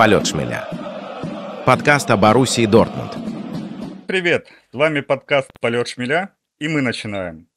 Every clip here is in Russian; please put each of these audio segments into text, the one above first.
«Полет шмеля». Подкаст о Боруссии Дортмунд. Привет, с вами подкаст «Полет шмеля» и мы начинаем.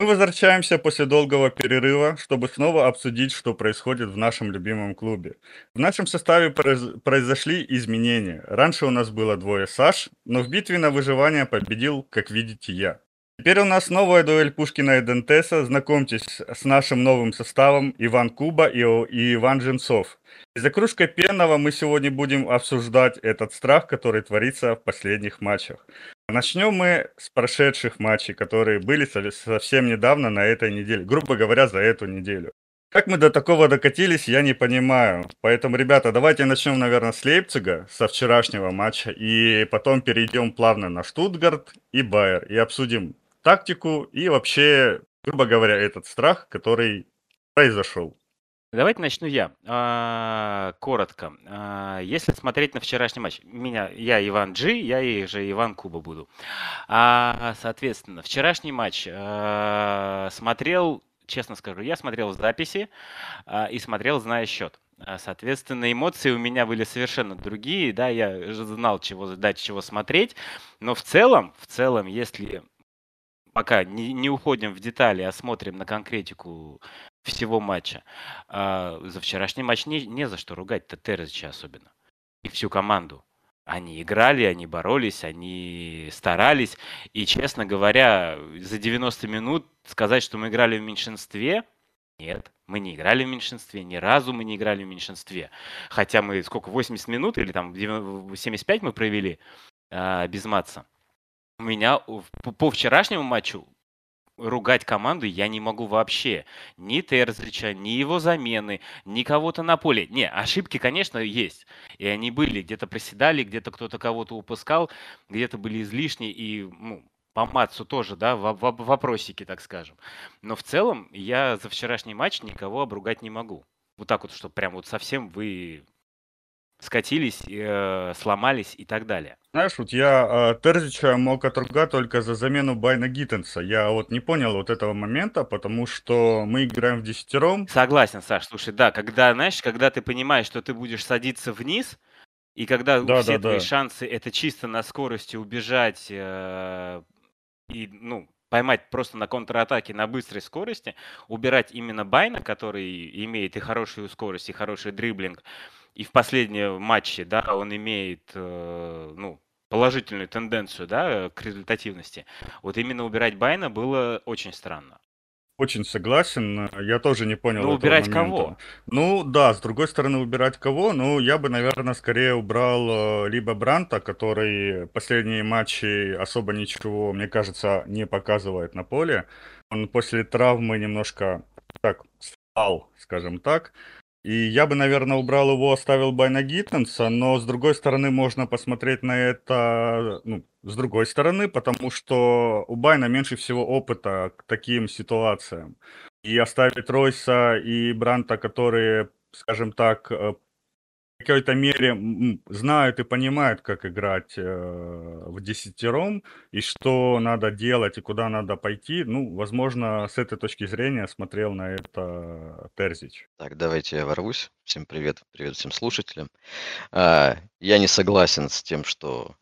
Мы возвращаемся после долгого перерыва, чтобы снова обсудить, что происходит в нашем любимом клубе. В нашем составе произ- произошли изменения. Раньше у нас было двое Саш, но в битве на выживание победил, как видите, я. Теперь у нас новая дуэль Пушкина и Дентеса. Знакомьтесь с нашим новым составом Иван Куба и, и Иван Женцов. И за кружкой пенного мы сегодня будем обсуждать этот страх, который творится в последних матчах. Начнем мы с прошедших матчей, которые были совсем недавно на этой неделе, грубо говоря, за эту неделю. Как мы до такого докатились, я не понимаю. Поэтому, ребята, давайте начнем, наверное, с Лейпцига, со вчерашнего матча, и потом перейдем плавно на Штутгарт и Байер, и обсудим тактику и вообще, грубо говоря, этот страх, который произошел. Давайте начну я. А, коротко. А, если смотреть на вчерашний матч, меня, я Иван Джи, я и же Иван Куба буду. А, соответственно, вчерашний матч смотрел, честно скажу, я смотрел записи и смотрел, зная счет. Соответственно, эмоции у меня были совершенно другие, да, я знал, чего дать, чего смотреть, но в целом, в целом, если пока не, не уходим в детали, а смотрим на конкретику всего матча. А, за вчерашний матч не, не за что ругать-то Терзича особенно. И всю команду. Они играли, они боролись, они старались. И, честно говоря, за 90 минут сказать, что мы играли в меньшинстве, нет, мы не играли в меньшинстве, ни разу мы не играли в меньшинстве. Хотя мы сколько, 80 минут или там 75 мы провели а, без матца у меня по вчерашнему матчу ругать команду я не могу вообще. Ни Терзича, ни его замены, ни кого-то на поле. Не, ошибки, конечно, есть. И они были. Где-то проседали, где-то кто-то кого-то упускал, где-то были излишние. И ну, по Матсу тоже, да, в, в, вопросики, так скажем. Но в целом я за вчерашний матч никого обругать не могу. Вот так вот, что прям вот совсем вы скатились, э, сломались и так далее. Знаешь, вот я э, Терзича мог отругать только за замену Байна Гиттенса. Я вот не понял вот этого момента, потому что мы играем в десятером. Согласен, Саш. Слушай, да, когда, знаешь, когда ты понимаешь, что ты будешь садиться вниз, и когда да, все да, твои да. шансы это чисто на скорости убежать э, и, ну, поймать просто на контратаке на быстрой скорости, убирать именно Байна, который имеет и хорошую скорость, и хороший дриблинг, и в последнем матче, да, он имеет, э, ну, положительную тенденцию, да, к результативности. Вот именно убирать Байна было очень странно. Очень согласен. Я тоже не понял. Ну, убирать момента. кого? Ну, да, с другой стороны, убирать кого? Ну, я бы, наверное, скорее убрал э, либо Бранта, который последние матчи особо ничего, мне кажется, не показывает на поле. Он после травмы немножко так спал, скажем так. И я бы, наверное, убрал его, оставил Байна Гиттенса, но с другой стороны можно посмотреть на это, ну, с другой стороны, потому что у Байна меньше всего опыта к таким ситуациям. И оставить Ройса и Бранта, которые, скажем так, э, какой-то мере знают и понимают, как играть э, в десятером, и что надо делать, и куда надо пойти. Ну, возможно, с этой точки зрения смотрел на это Терзич. Так, давайте я ворвусь. Всем привет, привет всем слушателям. А, я не согласен с тем, что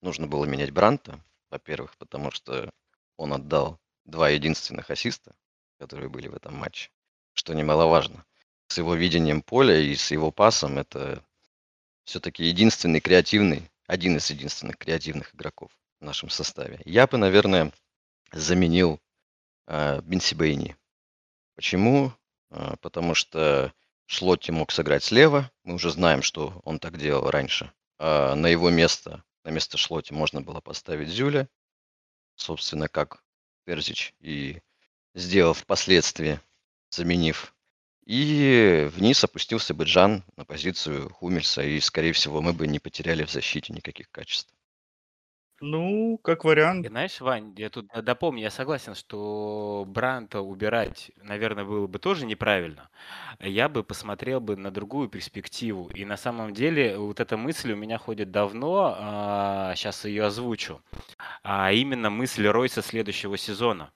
нужно было менять Бранта, во-первых, потому что он отдал два единственных ассиста, которые были в этом матче, что немаловажно с его видением поля и с его пасом, это все-таки единственный креативный, один из единственных креативных игроков в нашем составе. Я бы, наверное, заменил э, Бенсибейни. Почему? Э, потому что Шлотти мог сыграть слева. Мы уже знаем, что он так делал раньше. А на его место, на место Шлотти можно было поставить Зюля. Собственно, как Перзич и сделал впоследствии, заменив и вниз опустился бы Джан на позицию Хумельса, и, скорее всего, мы бы не потеряли в защите никаких качеств. Ну, как вариант. И знаешь, Вань, я тут допомню, я согласен, что Бранта убирать, наверное, было бы тоже неправильно. Я бы посмотрел бы на другую перспективу. И на самом деле вот эта мысль у меня ходит давно, а, сейчас ее озвучу. А именно мысль Ройса следующего сезона.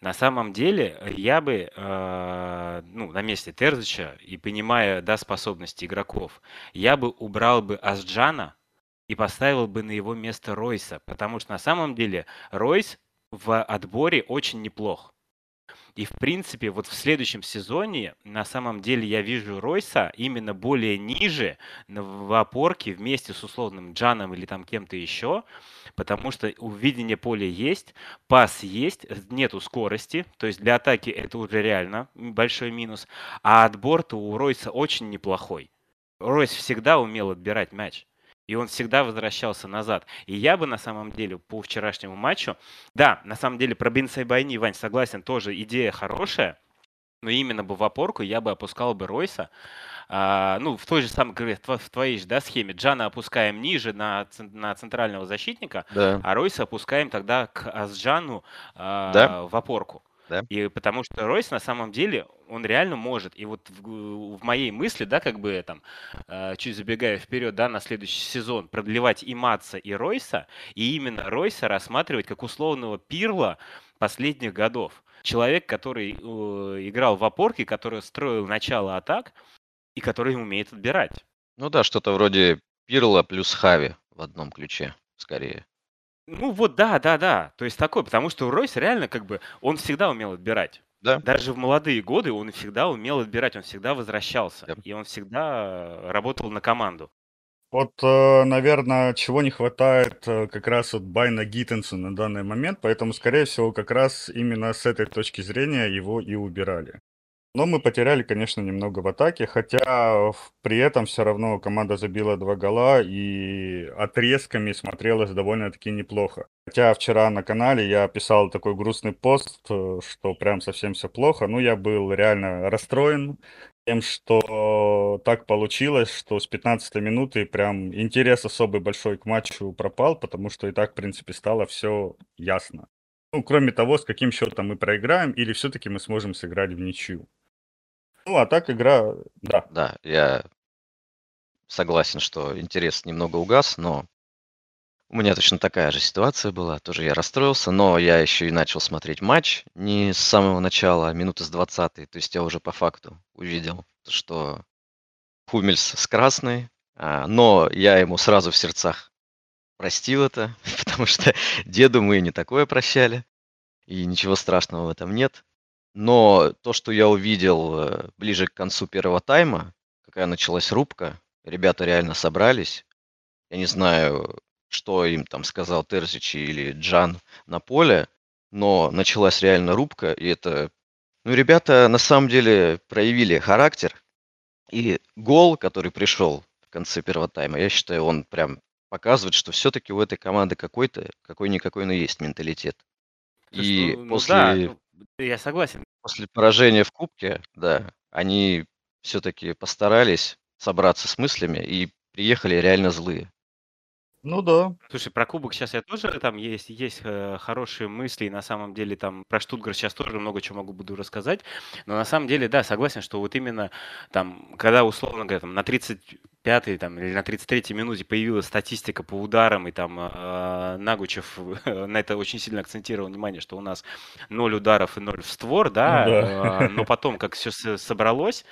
На самом деле, я бы, э, ну, на месте Терзича и понимая, да, способности игроков, я бы убрал бы Асджана и поставил бы на его место Ройса, потому что на самом деле Ройс в отборе очень неплох. И, в принципе, вот в следующем сезоне на самом деле я вижу Ройса именно более ниже в опорке вместе с условным Джаном или там кем-то еще, потому что увидение поля есть, пас есть, нету скорости, то есть для атаки это уже реально большой минус, а отбор-то у Ройса очень неплохой. Ройс всегда умел отбирать мяч и он всегда возвращался назад. И я бы на самом деле по вчерашнему матчу, да, на самом деле про Бинса и Байни, Вань, согласен, тоже идея хорошая, но именно бы в опорку я бы опускал бы Ройса. А, ну, в той же самой, в твоей же да, схеме Джана опускаем ниже на, на центрального защитника, да. а Ройса опускаем тогда к Асджану а, да. в опорку. Да. И потому что Ройс на самом деле, он реально может. И вот в, в моей мысли, да, как бы там, э, чуть забегая вперед, да, на следующий сезон, продлевать и Матса, и Ройса, и именно Ройса рассматривать как условного пирла последних годов. Человек, который э, играл в опорке, который строил начало атак, и который умеет отбирать. Ну да, что-то вроде Пирла плюс Хави в одном ключе, скорее. Ну вот да, да, да. То есть такой, потому что Ройс реально как бы, он всегда умел отбирать. Да. Даже в молодые годы он всегда умел отбирать, он всегда возвращался. Да. И он всегда работал на команду. Вот, э, наверное, чего не хватает э, как раз от Байна Гиттенса на данный момент, поэтому, скорее всего, как раз именно с этой точки зрения его и убирали. Но мы потеряли, конечно, немного в атаке, хотя при этом все равно команда забила два гола и отрезками смотрелось довольно-таки неплохо. Хотя вчера на канале я писал такой грустный пост, э, что прям совсем все плохо. Ну, я был реально расстроен тем, что так получилось, что с 15 минуты прям интерес особый большой к матчу пропал, потому что и так, в принципе, стало все ясно. Ну, кроме того, с каким счетом мы проиграем, или все-таки мы сможем сыграть в ничью. Ну, а так игра, да. Да, я согласен, что интерес немного угас, но у меня точно такая же ситуация была. Тоже я расстроился, но я еще и начал смотреть матч не с самого начала, а минуты с 20 То есть я уже по факту увидел, что Хумельс с красной, а, но я ему сразу в сердцах простил это, потому что деду мы не такое прощали, и ничего страшного в этом нет. Но то, что я увидел э, ближе к концу первого тайма, какая началась рубка, ребята реально собрались. Я не знаю, что им там сказал Терзич или Джан на поле, но началась реально рубка, и это... Ну, ребята на самом деле проявили характер, и гол, который пришел в конце первого тайма, я считаю, он прям показывает, что все-таки у этой команды какой-то, какой-никакой, но есть менталитет. И ну, ну после... да, ну, я согласен. После поражения в Кубке, да, они все-таки постарались собраться с мыслями и приехали реально злые. Ну да. Слушай, про кубок сейчас я тоже там есть, есть э, хорошие мысли, и на самом деле там про Штутгарт сейчас тоже много чего могу буду рассказать, но на самом деле, да, согласен, что вот именно там, когда условно говоря, там на 35-й там, или на 33-й минуте появилась статистика по ударам, и там э, Нагучев на это очень сильно акцентировал внимание, что у нас 0 ударов и 0 в створ, да, ну да. Э, но потом, как все собралось,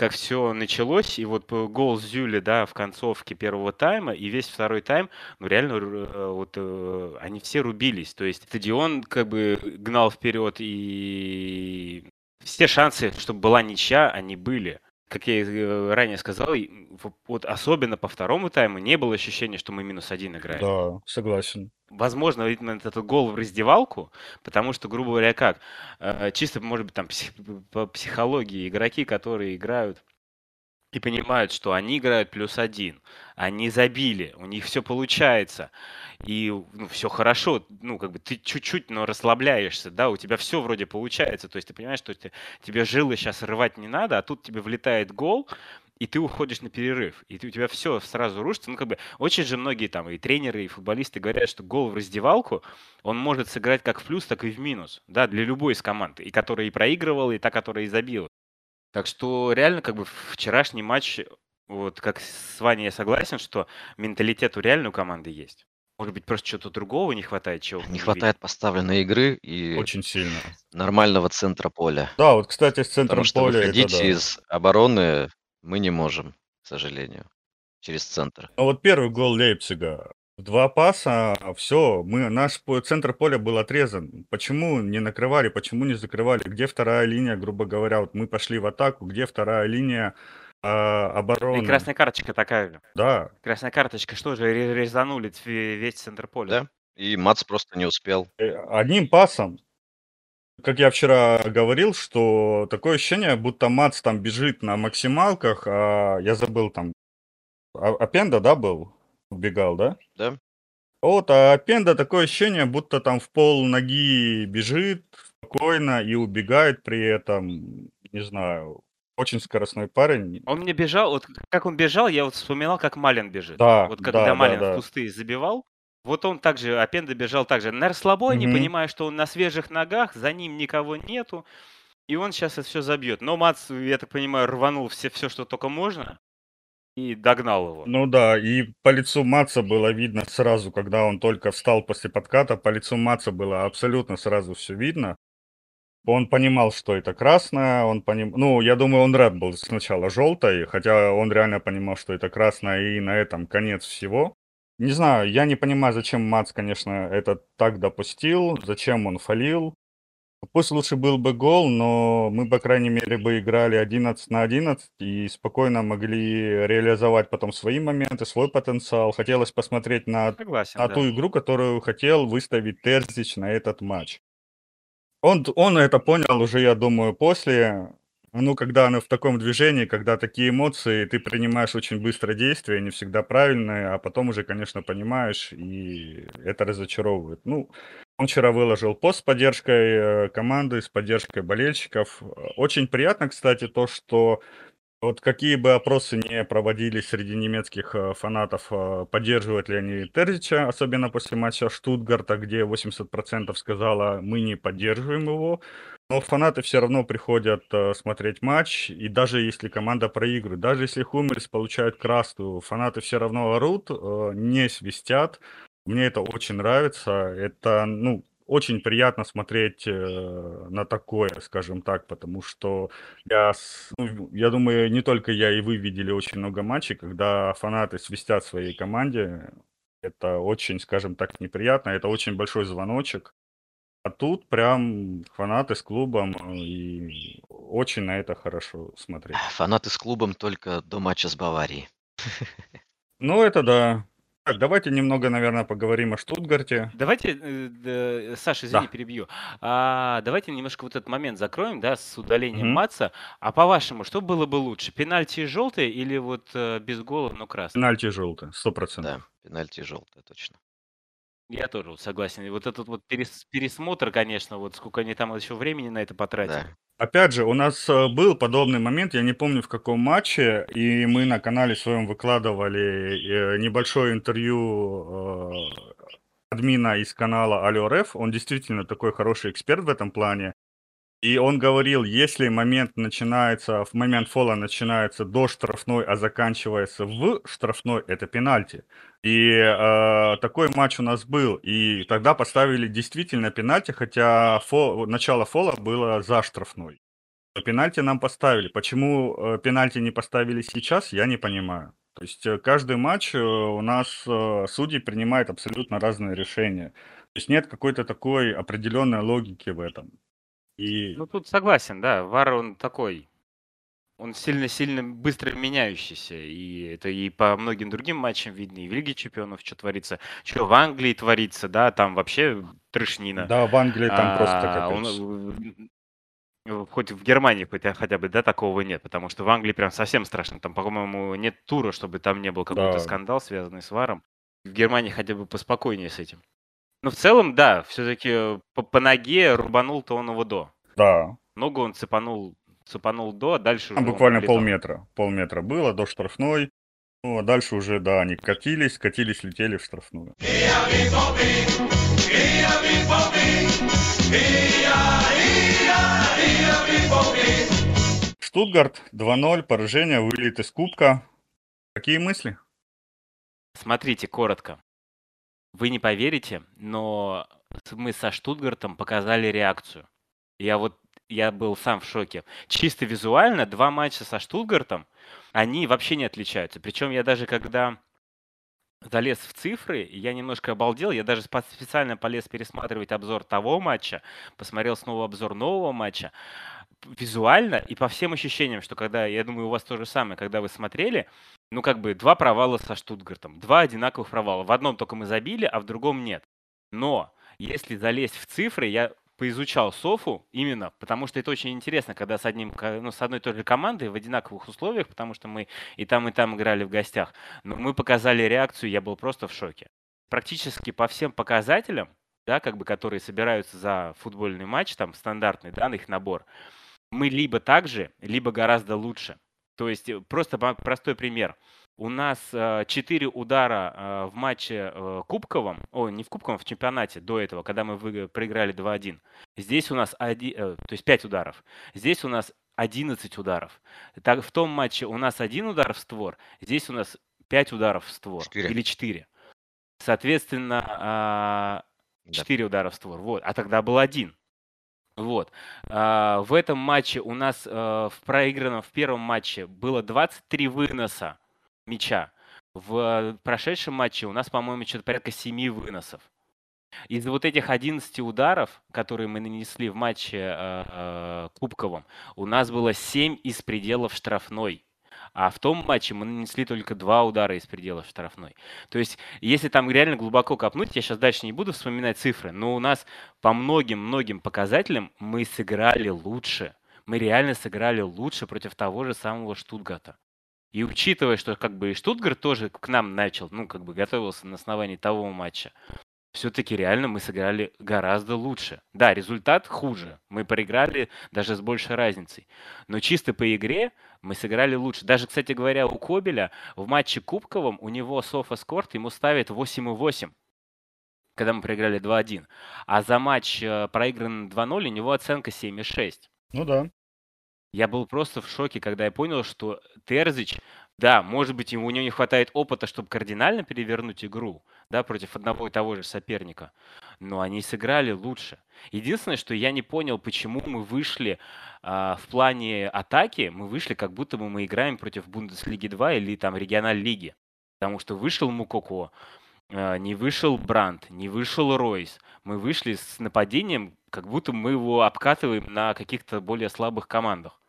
как все началось, и вот гол Зюли, да, в концовке первого тайма, и весь второй тайм, ну, реально, э, вот э, они все рубились, то есть стадион как бы гнал вперед, и все шансы, чтобы была ничья, они были как я э, ранее сказал, вот особенно по второму тайму не было ощущения, что мы минус один играем. Да, согласен. Возможно, именно этот гол в раздевалку, потому что, грубо говоря, как, э, чисто, может быть, там по психологии игроки, которые играют и понимают, что они играют плюс один, они забили, у них все получается, и ну, все хорошо, ну, как бы ты чуть-чуть, но расслабляешься, да, у тебя все вроде получается, то есть ты понимаешь, что ты, тебе жилы сейчас рвать не надо, а тут тебе влетает гол, и ты уходишь на перерыв, и ты, у тебя все сразу рушится. Ну, как бы, очень же многие там и тренеры, и футболисты говорят, что гол в раздевалку, он может сыграть как в плюс, так и в минус, да, для любой из команд, и которая и проигрывала, и та, которая и забила. Так что реально как бы вчерашний матч, вот как с Ваней я согласен, что менталитет у реальной команды есть. Может быть, просто чего-то другого не хватает, чего Не хватает поставленной игры и Очень сильно. нормального центра поля. Да, вот, кстати, с центром Потому что поля это выходить да. из обороны мы не можем, к сожалению, через центр. Ну вот первый гол Лейпцига. Два паса, все, мы, наш центр поля был отрезан. Почему не накрывали, почему не закрывали? Где вторая линия, грубо говоря? Вот мы пошли в атаку, где вторая линия а, И обороны? красная карточка такая. Да, Красная карточка, что же, ре- резанули весь центр поля. Да? И Мац просто не успел. э, одним пасом. Как я вчера говорил, что такое ощущение, будто Мац там бежит на максималках, а я забыл там, а- Апенда, да, был? Убегал, да? Да? Вот, а Пенда такое ощущение, будто там в пол ноги бежит спокойно и убегает при этом, не знаю, очень скоростной парень. Он мне бежал, вот как он бежал, я вот вспоминал, как Малин бежит. Да, Вот да, когда да, Малин да. в пустые забивал, вот он также, Апенда бежал также на расслабоне, Мгм. понимая, что он на свежих ногах, за ним никого нету, и он сейчас это все забьет. Но Мац, я так понимаю, рванул все, все, что только можно, и догнал его. Ну да, и по лицу Маца было видно сразу, когда он только встал после подката, по лицу Маца было абсолютно сразу все видно. Он понимал, что это красное, он поним... Ну, я думаю, он рад был сначала желтой, хотя он реально понимал, что это красное, и на этом конец всего. Не знаю, я не понимаю, зачем Мац, конечно, это так допустил, зачем он фалил. Пусть лучше был бы гол, но мы, по крайней мере, бы играли 11 на 11 и спокойно могли реализовать потом свои моменты, свой потенциал. Хотелось посмотреть на Согласен, а да. ту игру, которую хотел выставить Терзич на этот матч. Он, он это понял уже, я думаю, после. Ну, когда оно в таком движении, когда такие эмоции, ты принимаешь очень быстро действия, не всегда правильные, а потом уже, конечно, понимаешь, и это разочаровывает. Ну, он вчера выложил пост с поддержкой э, команды, с поддержкой болельщиков. Очень приятно, кстати, то, что вот какие бы опросы не проводились среди немецких э, фанатов, э, поддерживают ли они Терзича, особенно после матча Штутгарта, где 80% сказала, мы не поддерживаем его. Но фанаты все равно приходят смотреть матч, и даже если команда проигрывает, даже если Хумельс получают красную, фанаты все равно орут, не свистят. Мне это очень нравится. Это, ну, очень приятно смотреть э, на такое, скажем так, потому что я, ну, я думаю, не только я и вы видели очень много матчей, когда фанаты свистят своей команде. Это очень, скажем так, неприятно. Это очень большой звоночек. А тут прям фанаты с клубом, э, и очень на это хорошо смотреть. Фанаты с клубом только до матча с Баварией. Ну, это да. Так, давайте немного, наверное, поговорим о Штутгарте. Давайте, э, да, Саша, извини, Да. перебью. А, давайте немножко вот этот момент закроем, да, с удалением Мгм. Матса. А по-вашему, что было бы лучше? Пенальти желтый или вот э, без гола, но красный? Пенальти желтый, сто процентов. Да, пенальти желтое, точно. Я тоже согласен. Вот этот вот перес- пересмотр, конечно, вот сколько они там еще времени на это потратили. Да. Опять же, у нас э, был подобный момент, я не помню в каком матче, и мы на канале своем выкладывали э, небольшое интервью э, админа из канала Алло РФ. Он действительно такой хороший эксперт в этом плане. И он говорил, если момент начинается, в момент фола начинается до штрафной, а заканчивается в штрафной, это пенальти. И э, такой матч у нас был. И тогда поставили действительно пенальти, хотя фол- начало фола было за штрафной. Но пенальти нам поставили. Почему э, пенальти не поставили сейчас, я не понимаю. То есть э, каждый матч э, у нас э, судьи принимают абсолютно разные решения. То есть нет какой-то такой определенной логики в этом. И Ну, тут согласен, да. Вар, он такой, он сильно-сильно быстро меняющийся. И это и по многим другим матчам видно, и в Лиге Чемпионов, что творится, что в Англии творится, да, там вообще трешнина. да, в Англии там просто А, он, капец. э, хоть в Германии хотя, хотя бы, да, такого нет, потому что в Англии прям совсем страшно. Там, по-моему, нет тура, чтобы там не был какой-то Да. скандал, связанный с варом. В Германии хотя бы поспокойнее с этим. Но в целом, да, все-таки по, по ноге рубанул-то он его до. Да, Ногу он цепанул, цепанул до, а дальше там буквально полметра. Полметра было до штрафной. Ну, а дальше уже, да, они катились, катились, летели в штрафную. Штутгарт 2-0, поражение, вылет из кубка. Какие мысли? Смотрите, коротко. Вы не поверите, но мы со Штутгартом показали реакцию. Я вот я был сам в шоке. Чисто визуально два матча со Штутгартом, они вообще не отличаются. Причем я даже когда залез в цифры, я немножко обалдел. Я даже специально полез пересматривать обзор того матча, посмотрел снова обзор нового матча. Визуально и по всем ощущениям, что когда, я думаю, у вас то же самое, когда вы смотрели, ну, как бы два провала со Штутгартом, два одинаковых провала. В одном только мы забили, а в другом нет. Но если залезть в цифры, я поизучал Софу именно, потому что это очень интересно, когда с, одним, ну, с одной и той же командой в одинаковых условиях, потому что мы и там, и там играли в гостях. Но мы показали реакцию, я был просто в шоке. Практически по всем показателям, да, как бы, которые собираются за футбольный матч, там, стандартный, да, их набор, мы либо так же, либо гораздо лучше. То есть, э, просто простой пример – у нас э, 4 удара э, в матче э, кубковом, о, не в кубковом, в чемпионате до этого, когда мы проиграли 2-1. Здесь у нас, оди, э, то есть 5 ударов. Здесь у нас 11 ударов. Так, в том матче у нас один удар в створ, здесь у нас 5 ударов в створ. 4. Или 4. Соответственно, э, 4 да. удара в створ. Вот. А тогда был один. Вот. А, в этом матче у нас э, в проигранном в первом матче было 23 выноса мяча. В прошедшем матче у нас, по-моему, что-то порядка 7 выносов. Из вот этих 11 ударов, которые мы нанесли в матче э, э, кубковом, у нас было 7 из пределов штрафной. А в том матче мы нанесли только два удара из пределов штрафной. То есть, если там реально глубоко копнуть, я сейчас дальше не буду вспоминать цифры, но у нас по многим-многим показателям мы сыграли лучше. Мы реально сыграли лучше против того же самого Штутгата. И учитывая, что как бы и Штутгарт тоже к нам начал, ну, как бы готовился на основании того матча, все-таки реально мы сыграли гораздо лучше. Да, результат хуже. Мы проиграли даже с большей разницей. Но чисто по игре мы сыграли лучше. Даже, кстати говоря, у Кобеля в матче Кубковом у него Софа Скорт ему ставит 8,8 когда мы проиграли 2-1. А за матч э, проигран 2-0 у него оценка 7,6. Ну да. Я был просто в шоке, когда я понял, что Терзич, да, может быть, ему, у него не хватает опыта, чтобы кардинально перевернуть игру, да, против одного и того же соперника, но они сыграли лучше. Единственное, что я не понял, почему мы вышли а, в плане атаки, мы вышли, как будто бы мы играем против Бундеслиги 2 или там региональной лиги. Потому что вышел Мукоко, а, не вышел Бранд, не вышел Ройс. Мы вышли с нападением, как будто мы его обкатываем на каких-то более слабых командах.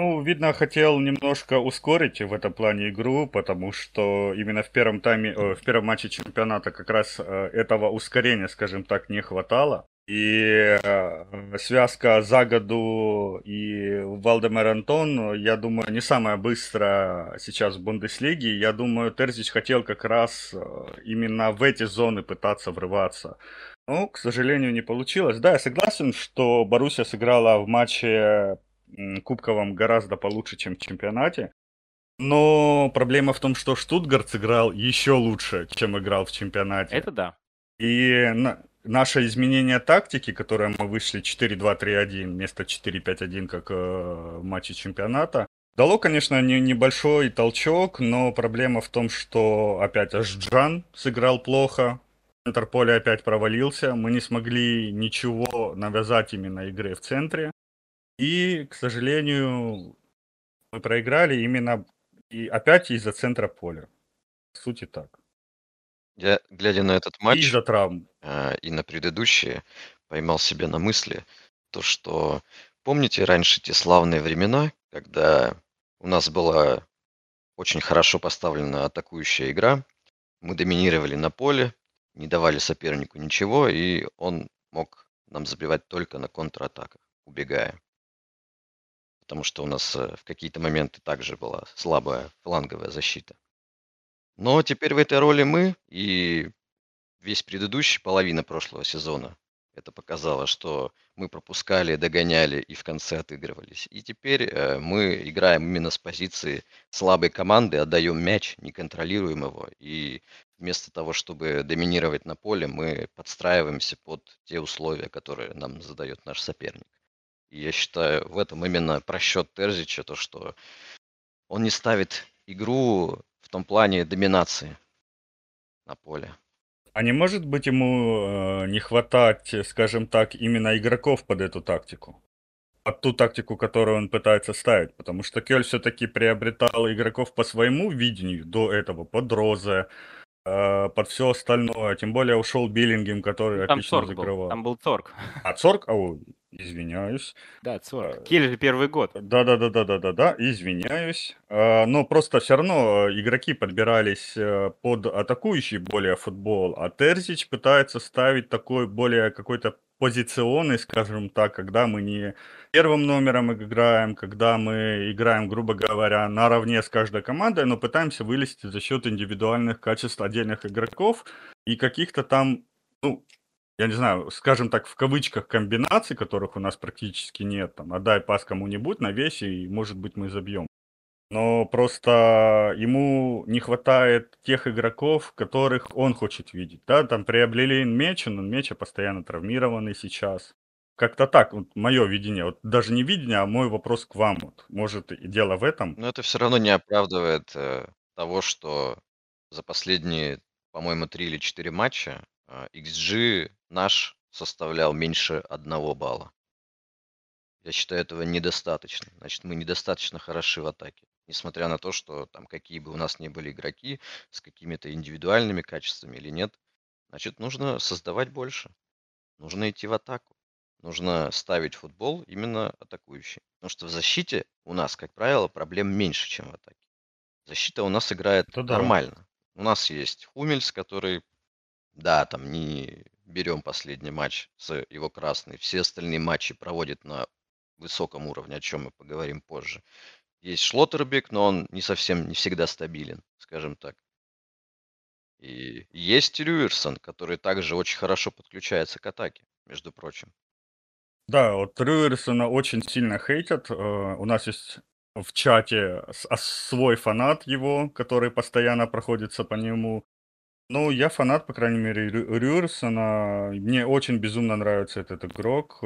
Ну, видно, хотел немножко ускорить в этом плане игру, потому что именно в первом тайме, э, в первом матче чемпионата как раз э, этого ускорения, скажем так, не хватало. И э, связка Загаду и Валдемер Антон, я думаю, не самая быстрая сейчас в Бундеслиге. Я думаю, Терзич хотел как раз именно в эти зоны пытаться врываться. Но, к сожалению, не получилось. Да, я согласен, что Боруссия сыграла в матче кубковом гораздо получше, чем в чемпионате. Но проблема в том, что Штутгарт сыграл еще лучше, чем играл в чемпионате. Это да. И на, наше изменение тактики, которое мы вышли 4-2-3-1 вместо 4-5-1, как э, в матче чемпионата, дало, конечно, не, небольшой толчок, но проблема в том, что опять Ашджан сыграл плохо, центр поля опять провалился, мы не смогли ничего навязать именно игры в центре. И, к сожалению, мы проиграли именно и опять из-за центра поля. В сути так. Я, глядя на этот матч из-за травм. э, и на предыдущие, поймал себя на мысли, то что помните раньше те славные времена, когда у нас была очень хорошо поставлена атакующая игра, мы доминировали на поле, не давали сопернику ничего, и он мог нам забивать только на контратаках, убегая потому что у нас э, в какие-то моменты также была слабая фланговая защита. Но теперь в этой роли мы, и весь предыдущий, половина прошлого сезона, это показало, что мы пропускали, догоняли и в конце отыгрывались. И теперь э, мы играем именно с позиции слабой команды, отдаем мяч, не контролируем его. И вместо того, чтобы доминировать на поле, мы подстраиваемся под те условия, которые нам задает наш соперник. Я считаю, в этом именно просчет Терзича, то, что он не ставит игру в том плане доминации на поле. А не может быть ему э, не хватать, скажем так, именно игроков под эту тактику? Под ту тактику, которую он пытается ставить. Потому что Кёль все-таки приобретал игроков по своему видению до этого, под Розе, э, под все остальное. Тем более ушел Биллингем, который там отлично Цорг был. закрывал. Там был Цорг. А Цорг? О, извиняюсь. Да, Цорг. Э, Кель же первый год. Да-да-да-да-да-да-да, извиняюсь. А, Но просто все равно э, игроки подбирались э, под атакующий более футбол, а Терзич пытается ставить такой более какой-то позиционный, скажем так, когда мы не первым номером играем, когда мы играем, грубо говоря, наравне с каждой командой, но пытаемся вылезти за счет индивидуальных качеств отдельных игроков и каких-то там, ну, я не знаю, скажем так, в кавычках комбинаций, которых у нас практически нет, там, отдай пас кому-нибудь на весе, и, может быть, мы забьем. Но просто ему не хватает тех игроков, которых он хочет видеть. Да, там приобрели Меча, но Меча постоянно травмированный сейчас. Как-то так, вот мое видение, вот даже не видение, а мой вопрос к вам. Вот. Может, и дело в этом? Но это все равно не оправдывает э, того, что за последние, по-моему, три или четыре матча э, XG наш составлял меньше одного балла. Я считаю, этого недостаточно. Значит, мы недостаточно хороши в атаке. Несмотря на то, что там какие бы у нас ни были игроки, с какими-то индивидуальными качествами или нет, значит, нужно создавать больше. Нужно идти в атаку. Нужно ставить футбол именно атакующий. Потому что в защите у нас, как правило, проблем меньше, чем в атаке. Защита у нас играет Это да. нормально. У нас есть Хумельс, который, да, там не берем последний матч с его красной. Все остальные матчи проводит на высоком уровне, о чем мы поговорим позже. Есть Шлоттербек, но он не совсем, не всегда стабилен, скажем так. И есть Рюерсон, который также очень хорошо подключается к атаке, между прочим. Да, вот Рюерсона очень сильно хейтят. Э, У нас есть в чате а, свой фанат его, который постоянно проходится по нему. Ну, я фанат, по крайней мере, Рю- Рюерсона. Мне очень безумно нравится этот игрок.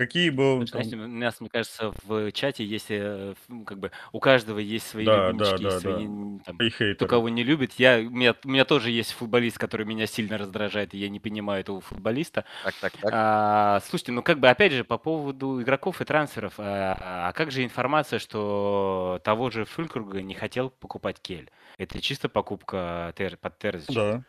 Э, Какие бы Знаете, там... у нас, мне кажется, в чате есть, э, ну, как бы, у каждого есть свои Да, да, любимчики, да, есть свои, да. там, И кто кого не любит. Я, у, меня, у меня тоже есть футболист, который меня сильно раздражает, и я не понимаю этого футболиста. Так, так, так. А, слушайте, ну как бы опять же по поводу игроков и трансферов, а, а как же информация, что того же Фюлькруга не хотел покупать Кель? Это чисто покупка Тер- под Терзича. Да.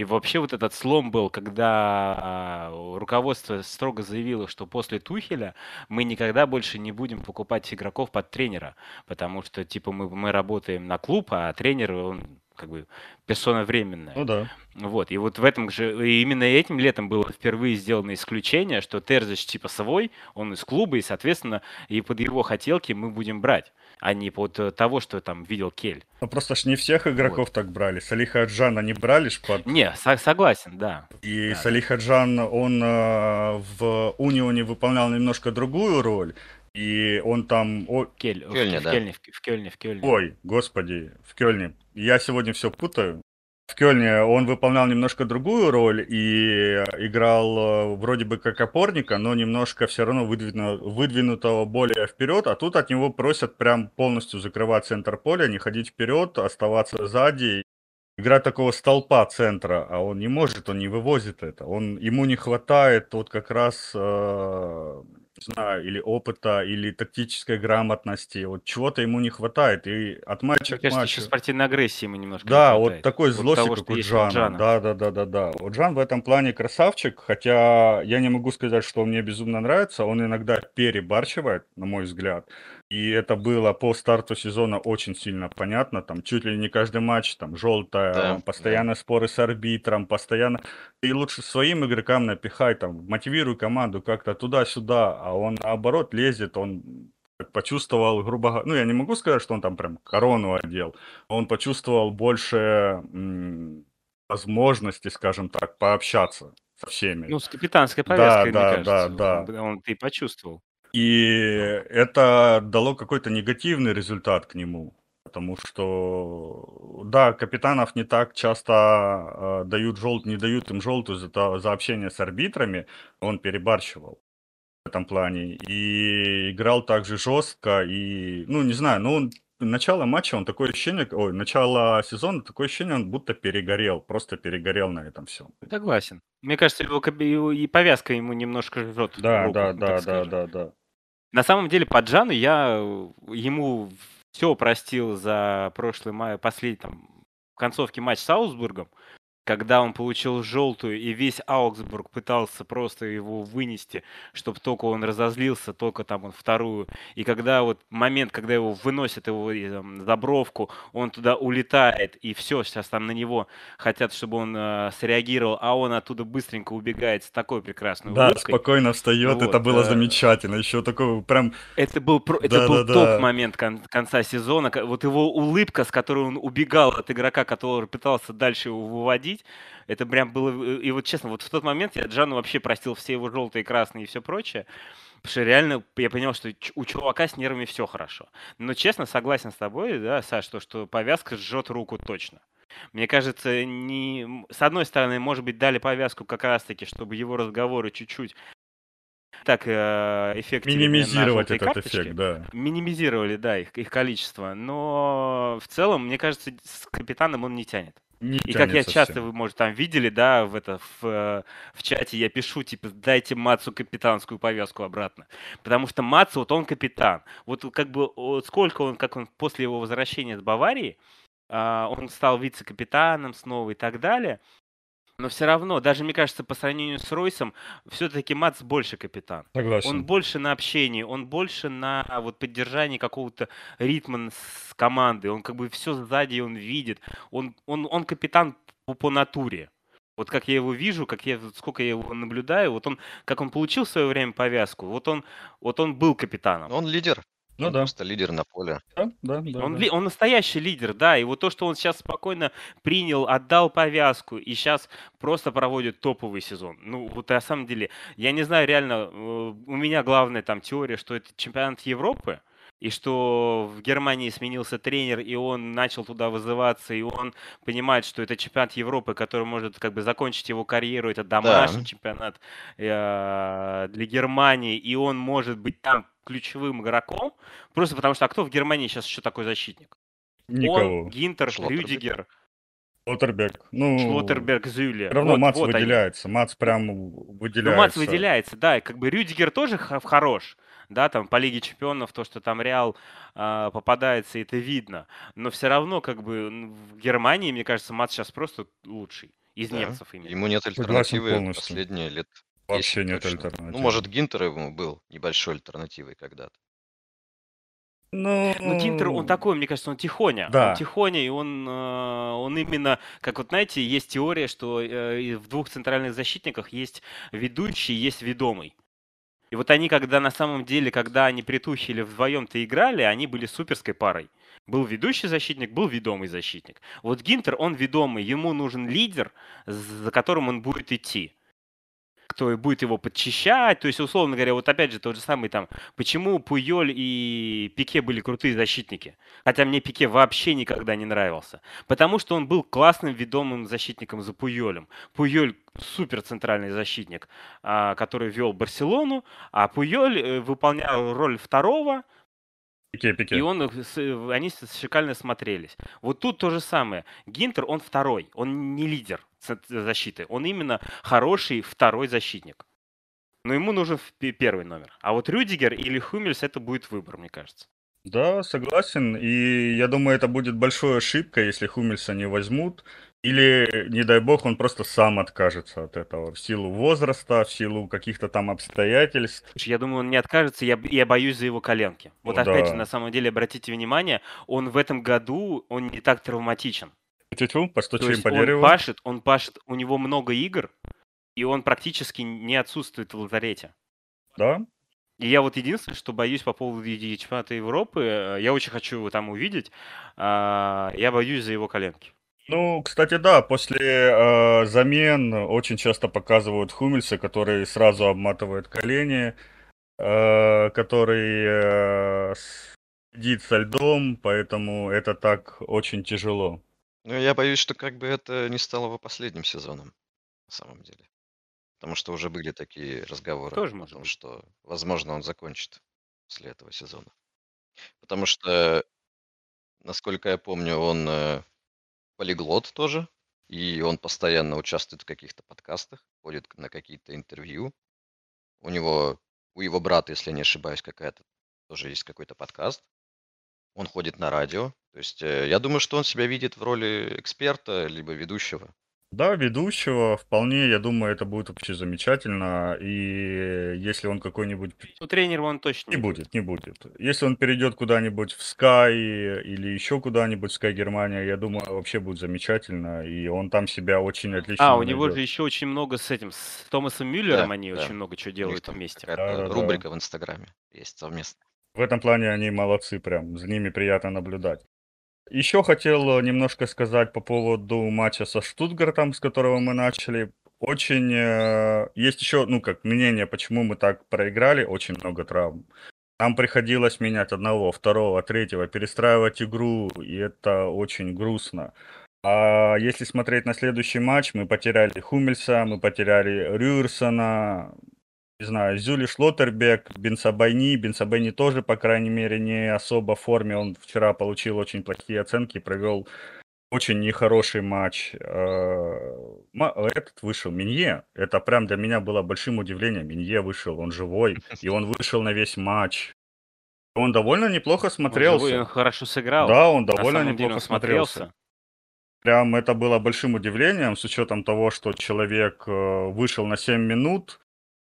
И вообще вот этот слом был, когда а, руководство строго заявило, что после Тухеля мы никогда больше не будем покупать игроков под тренера, потому что типа мы, мы работаем на клуб, а тренер, он как бы персона временная. Ну да. Вот, и вот в этом же, и именно этим летом было впервые сделано исключение, что Терзич типа свой, он из клуба, и, соответственно, и под его хотелки мы будем брать, а не под э, того, что там видел Кель. Ну просто ж не всех игроков так брали. Салиха Аджана не брали ж под... Не, со- согласен, да. И Да, Салих Хаджан, он э, в Унионе выполнял немножко другую роль. И он там... о- Кель, в, Кёльне, в да. Кельне, в, в Кельне, в Кельне. Ой, господи, в Кёльне. Я сегодня все путаю. В Кёльне он выполнял немножко другую роль и играл э, вроде бы как опорника, но немножко все равно выдвину- выдвинутого более вперед, а тут от него просят прям полностью закрывать центр поля, не ходить вперед, оставаться сзади, играть такого столпа центра, а он не может, он не вывозит это, он, ему не хватает вот как раз, э, не знаю, или опыта, или тактической грамотности, вот чего-то ему не хватает, и от матча Мне к матчу... еще спортивной агрессии ему немножко не Да, вот хватает. такой Вот злости, того, как у Джана. Джана. Да, да, да, да, да. Вот Джан в этом плане красавчик, хотя я не могу сказать, что он мне безумно нравится. Он иногда перебарщивает, на мой взгляд. И это было по старту сезона очень сильно понятно. Там чуть ли не каждый матч, там желтая, Да, да. постоянно споры с арбитром, постоянно. И лучше своим игрокам напихай, там, мотивируй команду как-то туда-сюда, а он наоборот лезет, он почувствовал, грубо говоря, ну, я не могу сказать, что он там прям корону одел, он почувствовал больше м, возможности, скажем так, пообщаться со всеми. Ну, с капитанской Да, повязкой, мне да, кажется. да, Он, да. он ты почувствовал. И это дало какой-то негативный результат к нему. Потому что, да, капитанов не так часто э, дают жел... не дают им желтую за, за общение с арбитрами. Он перебарщивал в этом плане. И играл также жестко. И, ну, не знаю, ну, он начало матча, он такое ощущение, ой, начало сезона, такое ощущение, он будто перегорел, просто перегорел на этом всем. Согласен. Мне кажется, его, его и повязка ему немножко жжет Да, руку, да, да, да, да, да, да. На самом деле, по Джану я ему все простил за прошлый май, последний там, в концовке матч с Аусбургом, когда он получил желтую, и весь Аугсбург пытался просто его вынести, чтобы только он разозлился, только там он вторую. И когда вот момент, когда его выносят, его там, забровку, он туда улетает, и все, сейчас там на него хотят, чтобы он э, среагировал, а он оттуда быстренько убегает с такой прекрасной Да, улыбкой. спокойно встает, Вот, это было э, замечательно. Еще такой прям Это был, про- это был Да-да-да. топ-момент кон- конца сезона. Вот его улыбка, с которой он убегал от игрока, который пытался дальше его выводить, это прям было... э, И вот честно, вот в тот момент я Джану вообще простил все его желтые, красные и все прочее. Потому что реально я понял, что у чувака с нервами все хорошо. Но честно, согласен с тобой, да, Саш, то, что повязка жжет руку точно. Мне кажется, не... с одной стороны, может быть, дали повязку как раз-таки, чтобы его разговоры чуть-чуть так э, на минимизировать этот карточки эффект, да. минимизировали, да, их, их количество. Но в целом, мне кажется, с капитаном он не тянет. Не И как я тянет часто, совсем. вы, может, там видели, да, в, это, в, э, в чате я пишу, типа, дайте Мацу капитанскую повязку обратно. Потому что Мацу, вот он капитан. Вот как бы о, сколько он, как он после его возвращения с Баварии, а, он стал вице-капитаном снова и так далее. Но все равно, даже, мне кажется, по сравнению с Ройсом, все-таки Мац больше капитан. Он Согласен. больше на общении, он больше на вот поддержании какого-то ритма с командой. Он как бы все сзади, он видит. Он, он, он капитан по, по натуре. Вот как я его вижу, как я, сколько я его наблюдаю, вот он, как он получил в свое время повязку, вот он, вот он был капитаном. Он лидер. Ну он да. просто лидер на поле. Да, да, да, Он, да. он настоящий лидер, да, и вот то, что он сейчас спокойно принял, отдал повязку, и сейчас просто проводит топовый сезон. Ну, вот на самом деле, я не знаю, реально, э, у меня главная там теория, что это чемпионат Европы, и что в Германии сменился тренер, и он начал туда вызываться, и он понимает, что это чемпионат Европы, который может как бы закончить его карьеру, это домашний чемпионат э, для Германии, и он может быть там ключевым игроком, просто потому что, а кто в Германии сейчас еще такой защитник? Никого. Он, Гинтер. Рюдигер, Шлоттербек. Ну, Шлоттерберг, Зюле. все равно Вот- Мац вот они. выделяется. Мац прям выделяется. Ну, Мац выделяется, да, и как бы Рюдигер тоже хорош, да, там по Лиге Чемпионов, то, что там Реал а, попадается, это видно, но все равно, как бы, в Германии, мне кажется, Мац сейчас просто лучший, из Да. немцев именно. Ему нет альтернативы полностью. последние лет Вообще 10 нет точно. альтернативы. Ну, может, Гинтер ему был небольшой альтернативой когда-то. Ну, Ну, Гинтер, он такой, мне кажется, он тихоня. Да. Он тихоня, и он, э, он именно, как вот, знаете, есть теория, что э, в двух центральных защитниках есть ведущий, есть ведомый. И вот они, когда на самом деле, когда они притухили вдвоем-то играли, они были суперской парой. Был ведущий защитник, был ведомый защитник. Вот Гинтер, он ведомый, ему нужен лидер, за которым он будет идти кто будет его подчищать. То есть, условно говоря, вот опять же тот же самый там, почему Пуйоль и Пике были крутые защитники, хотя мне Пике вообще никогда не нравился, потому что он был классным ведомым защитником за Пуйолем. Пуйоль супер центральный защитник, а, который вел Барселону, а Пуйоль э, выполнял роль второго, Пике, пике. и он, они шикарно смотрелись. Вот тут то же самое. Гинтер, он второй, он не лидер защиты, он именно хороший второй защитник. Но ему нужен первый номер. А вот Рюдигер или Хумельс это будет выбор, мне кажется. Да, согласен. И я думаю, это будет большой ошибкой, если Хумельса не возьмут. Или, не дай бог, он просто сам откажется от этого в силу возраста, в силу каких-то там обстоятельств. Я думаю, он не откажется, я, я боюсь за его коленки. Вот О, опять да. же, на самом деле, обратите внимание, он в этом году, он не так травматичен. То постучим по он дереву. пашет, он пашет, у него много игр, и он практически не отсутствует в лазарете. Да? И я вот единственное, что боюсь по поводу чемпионата Европы, э, я очень хочу его там увидеть, а, я боюсь за его коленки. Ну, кстати, да, после э, замен очень часто показывают Хумельса, который сразу обматывает колени, э, который э, сидит со льдом, поэтому это так очень тяжело. Ну, я боюсь, что как бы это не стало его последним сезоном, на самом деле. Потому что уже были такие разговоры Тоже о может том, быть. что, возможно, он закончит после этого сезона. Потому что насколько я помню, он э, полиглот тоже, и он постоянно участвует в каких-то подкастах, ходит на какие-то интервью. У него, у его брата, если я не ошибаюсь, какая-то тоже есть какой-то подкаст. Он ходит на радио. То есть э, я думаю, что он себя видит в роли эксперта либо ведущего. Да, ведущего вполне, я думаю, это будет вообще замечательно. И если он какой-нибудь... Ну, тренером он точно Не будет, не будет. Если он перейдет куда-нибудь в Sky или еще куда-нибудь в Sky Германия, я думаю, вообще будет замечательно. И он там себя очень отлично А, у него найдет. же еще очень много с этим, с Томасом Мюллером Да, они да. очень много чего делают вместе. Да-да-да. рубрика в Инстаграме есть совместно. В этом плане они молодцы прям, за ними приятно наблюдать. Еще хотел э, немножко сказать по поводу матча со Штутгартом, с которого мы начали. Очень э, есть еще, ну как мнение, почему мы так проиграли, очень много травм. Нам приходилось менять одного, второго, третьего, перестраивать игру, и это очень грустно. А если смотреть на следующий матч, мы потеряли Хумельса, мы потеряли Рюерсона, не знаю, Зюли Шлоттербек, Бенсабайни. Бенсабайни тоже, по крайней мере, не особо в форме. Он вчера получил очень плохие оценки, провел очень нехороший матч. Э, Этот вышел, Минье. Это прям для меня было большим удивлением. Минье вышел, он живой, и он вышел на весь матч. Он довольно неплохо Он живой, смотрелся. он хорошо сыграл. Да, он довольно неплохо он смотрелся. смотрелся. Прям это было большим удивлением, с учетом того, что человек э, вышел на 7 минут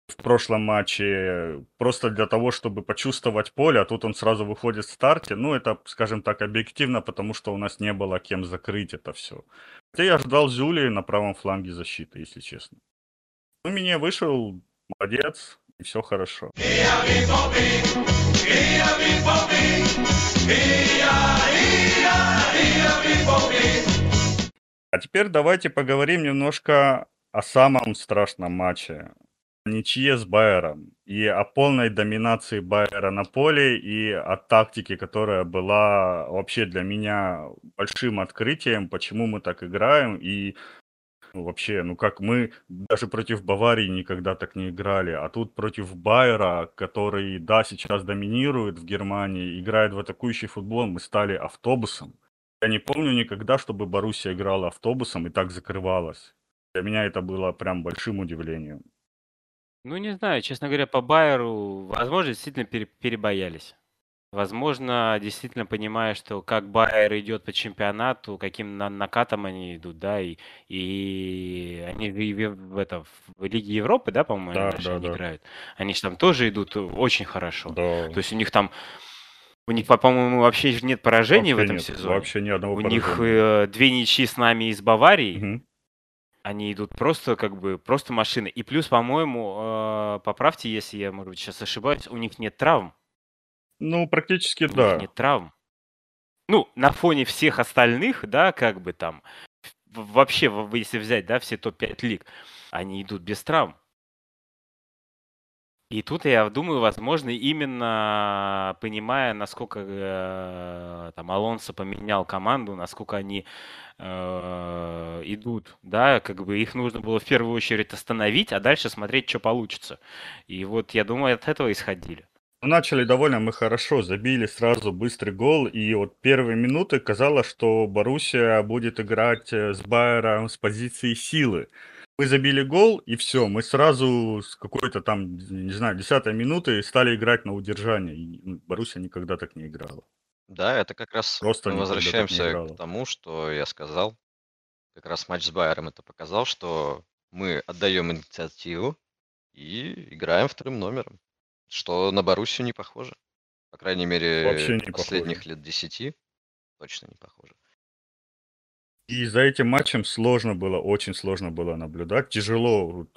в прошлом матче просто для того, чтобы почувствовать поле, а тут он сразу выходит в старте. Ну, это, скажем так, объективно, потому что у нас не было кем закрыть это все. Хотя я ждал Зюли на правом фланге защиты, если честно. Ну, меня вышел, молодец, и все хорошо. А теперь давайте поговорим немножко о самом страшном матче. Ничье с Байером. И о полной доминации Байера на поле, и о тактике, которая была вообще для меня большим открытием, почему мы так играем, и ну, вообще, ну как мы даже против Баварии никогда так не играли, а тут против Байера, который, да, сейчас доминирует в Германии, играет в атакующий футбол, мы стали автобусом. Я не помню никогда, чтобы Боруссия играла автобусом и так закрывалась. Для меня это было прям большим удивлением. Ну, не знаю, честно говоря, по Байеру, возможно, действительно пере- перебоялись. Возможно, действительно понимая, что как Байер идет по чемпионату, каким на- накатом они идут, да, и, и они и в, в это, в Лиге Европы, да, по-моему, Да, они, да, они да. играют. Они же там тоже идут очень хорошо. Да. То есть у них там, у них, по- по-моему, вообще нет поражений в Вообще этом нет, сезоне. Вообще ни одного У них поражения. э, две ничьи с нами из Баварии. Мгм. Они идут просто как бы просто машины. И плюс, по-моему, э, поправьте, если я, может быть, сейчас ошибаюсь, у них нет травм. Ну, практически У них да. нет травм. Ну, на фоне всех остальных, да, как бы там, вообще, если взять, да, все топ-5 лиг, они идут без травм. И тут я думаю, возможно, именно понимая, насколько э, там Алонсо поменял команду, насколько они э, идут, да, как бы их нужно было в первую очередь остановить, а дальше смотреть, что получится. И вот я думаю, от этого исходили. Ну, Начали довольно мы хорошо, забили сразу быстрый гол, и вот первые минуты казалось, что Боруссия будет играть э, с Байером с позиции силы. Мы забили гол, и все, мы сразу с какой-то там, не знаю, десятой минуты стали играть на удержание. И ну, Боруссия никогда так не играла. Да, это как раз Просто мы возвращаемся к тому, что я сказал. Как раз матч с Байером это показал, что мы отдаем инициативу и играем вторым номером. Что на Боруссию не похоже. По крайней мере, Вообще не последних похоже. лет десяти точно не похоже. И за этим матчем сложно было, очень сложно было наблюдать. Тяжело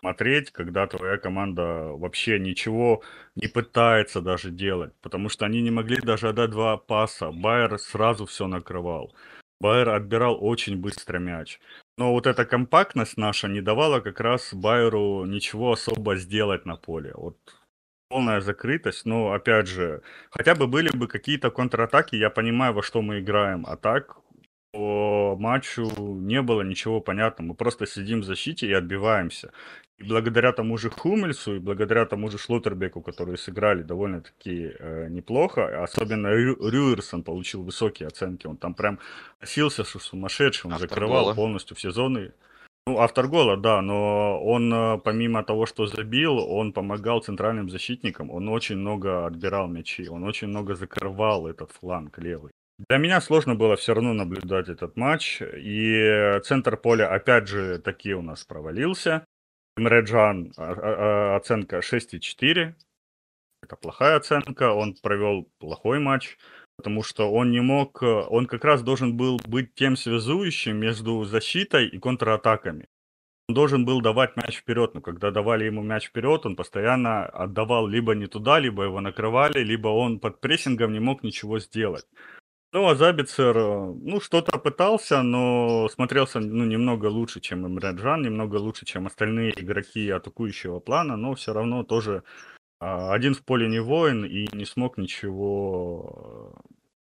смотреть, когда твоя команда вообще ничего не пытается даже делать, потому что они не могли даже отдать два паса. Байер сразу все накрывал. Байер отбирал очень быстро мяч. Но вот эта компактность наша не давала как раз Байеру ничего особо сделать на поле. Вот полная закрытость, но опять же, хотя бы были бы какие-то контратаки, я понимаю, во что мы играем, а так по матчу не было ничего понятного. Мы просто сидим в защите и отбиваемся. И благодаря тому же Хумельсу, и благодаря тому же Шлоттербеку, которые сыграли довольно-таки э, неплохо, особенно Рю, Рюерсон получил высокие оценки. Он там прям носился сумасшедший, он Автор закрывал гола. полностью все зоны. Ну, автор гола, да, но он, э, помимо того, что забил, он помогал центральным защитникам, он очень много отбирал мячи, он очень много закрывал этот фланг левый. Для меня сложно было все равно наблюдать этот матч, и центр поля опять же таки у нас провалился. Эмре Джан, а- а- а, оценка 6,4, это плохая оценка, он провел плохой матч, потому что он не мог, он как раз должен был быть тем связующим между защитой и контратаками. Он должен был давать мяч вперед, но когда давали ему мяч вперед, он постоянно отдавал либо не туда, либо его накрывали, либо он под прессингом не мог ничего сделать. Ну, а Забицер, э, ну, что-то пытался, но смотрелся, ну, немного лучше, чем Эмре Джан, немного лучше, чем остальные игроки атакующего плана, но все равно тоже а, один в поле не воин и не смог ничего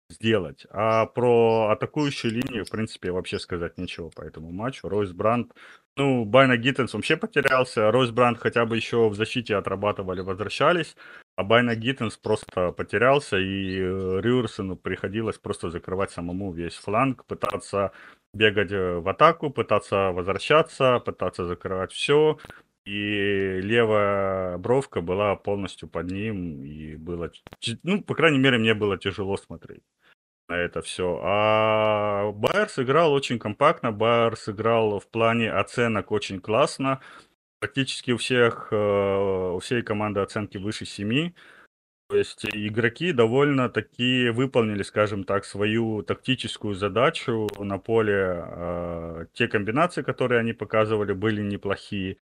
э, сделать. А про атакующую линию, в принципе, вообще сказать нечего по этому матчу. Ройс Бранд, ну, Байна Гиттенс вообще потерялся. Ройс Бранд хотя бы еще в защите отрабатывали, возвращались. А Байна Гиттенс просто потерялся, и э, Рюрсену приходилось просто закрывать самому весь фланг, пытаться бегать э, в атаку, пытаться возвращаться, пытаться закрывать все. И левая бровка была полностью под ним, и было, ну, по крайней мере, мне было тяжело смотреть на это все. А Байер сыграл очень компактно, Байер сыграл в плане оценок очень классно. Практически у всех, э, у всей команды оценки выше 7. То есть игроки довольно-таки выполнили, скажем так, свою тактическую задачу на поле. Э, Те комбинации, которые они показывали, были неплохие.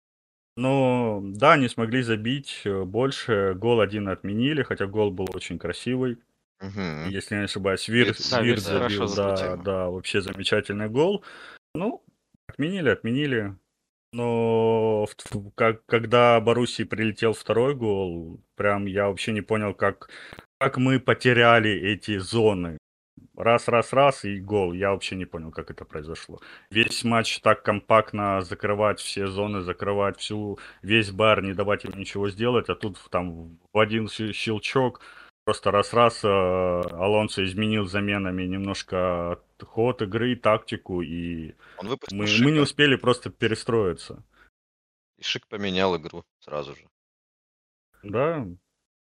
Но да, не смогли забить э, больше. Гол один отменили, хотя гол был очень красивый. Мгм. Если я не ошибаюсь, Вир, Вир хорошо забил, да, забил. да, вообще замечательный гол. Ну, отменили, отменили. Но как, когда Боруссии прилетел второй гол, прям я вообще не понял, как, как мы потеряли эти зоны. Раз, раз, раз и гол. Я вообще не понял, как это произошло. Весь матч так компактно закрывать все зоны, закрывать всю весь бар, не давать им ничего сделать, а тут там в один щелчок просто раз-раз э, Алонсо изменил заменами немножко ход игры, тактику, и мы, мы не успели просто перестроиться. и Шик поменял игру сразу же. Да,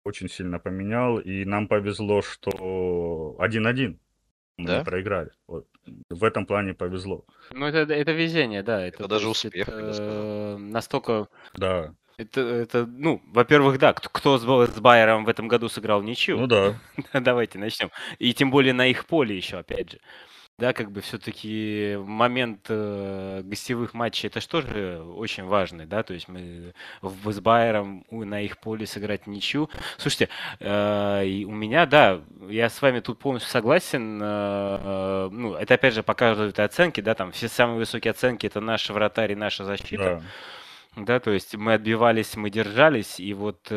очень сильно поменял, и нам повезло, что 1-1 мы Да? не проиграли. Вот. В этом плане повезло. Ну, это, это везение, да. Это, Это то даже успех, я бы сказал. это настолько... Да, Это, это, ну, во-первых, да, кто, кто с, с Байером в этом году сыграл ничью, ну да. давайте начнем. И тем более на их поле еще, опять же. Да, как бы все-таки момент э, гостевых матчей, это же очень важный, да, то есть мы в, с Байером на их поле сыграть ничью. Слушайте, э, у меня, да, я с вами тут полностью согласен, э, э, ну, это опять же показывают оценки, да, там все самые высокие оценки, это наш вратарь и наша защита. Да. Да, то есть мы отбивались, мы держались, и вот э,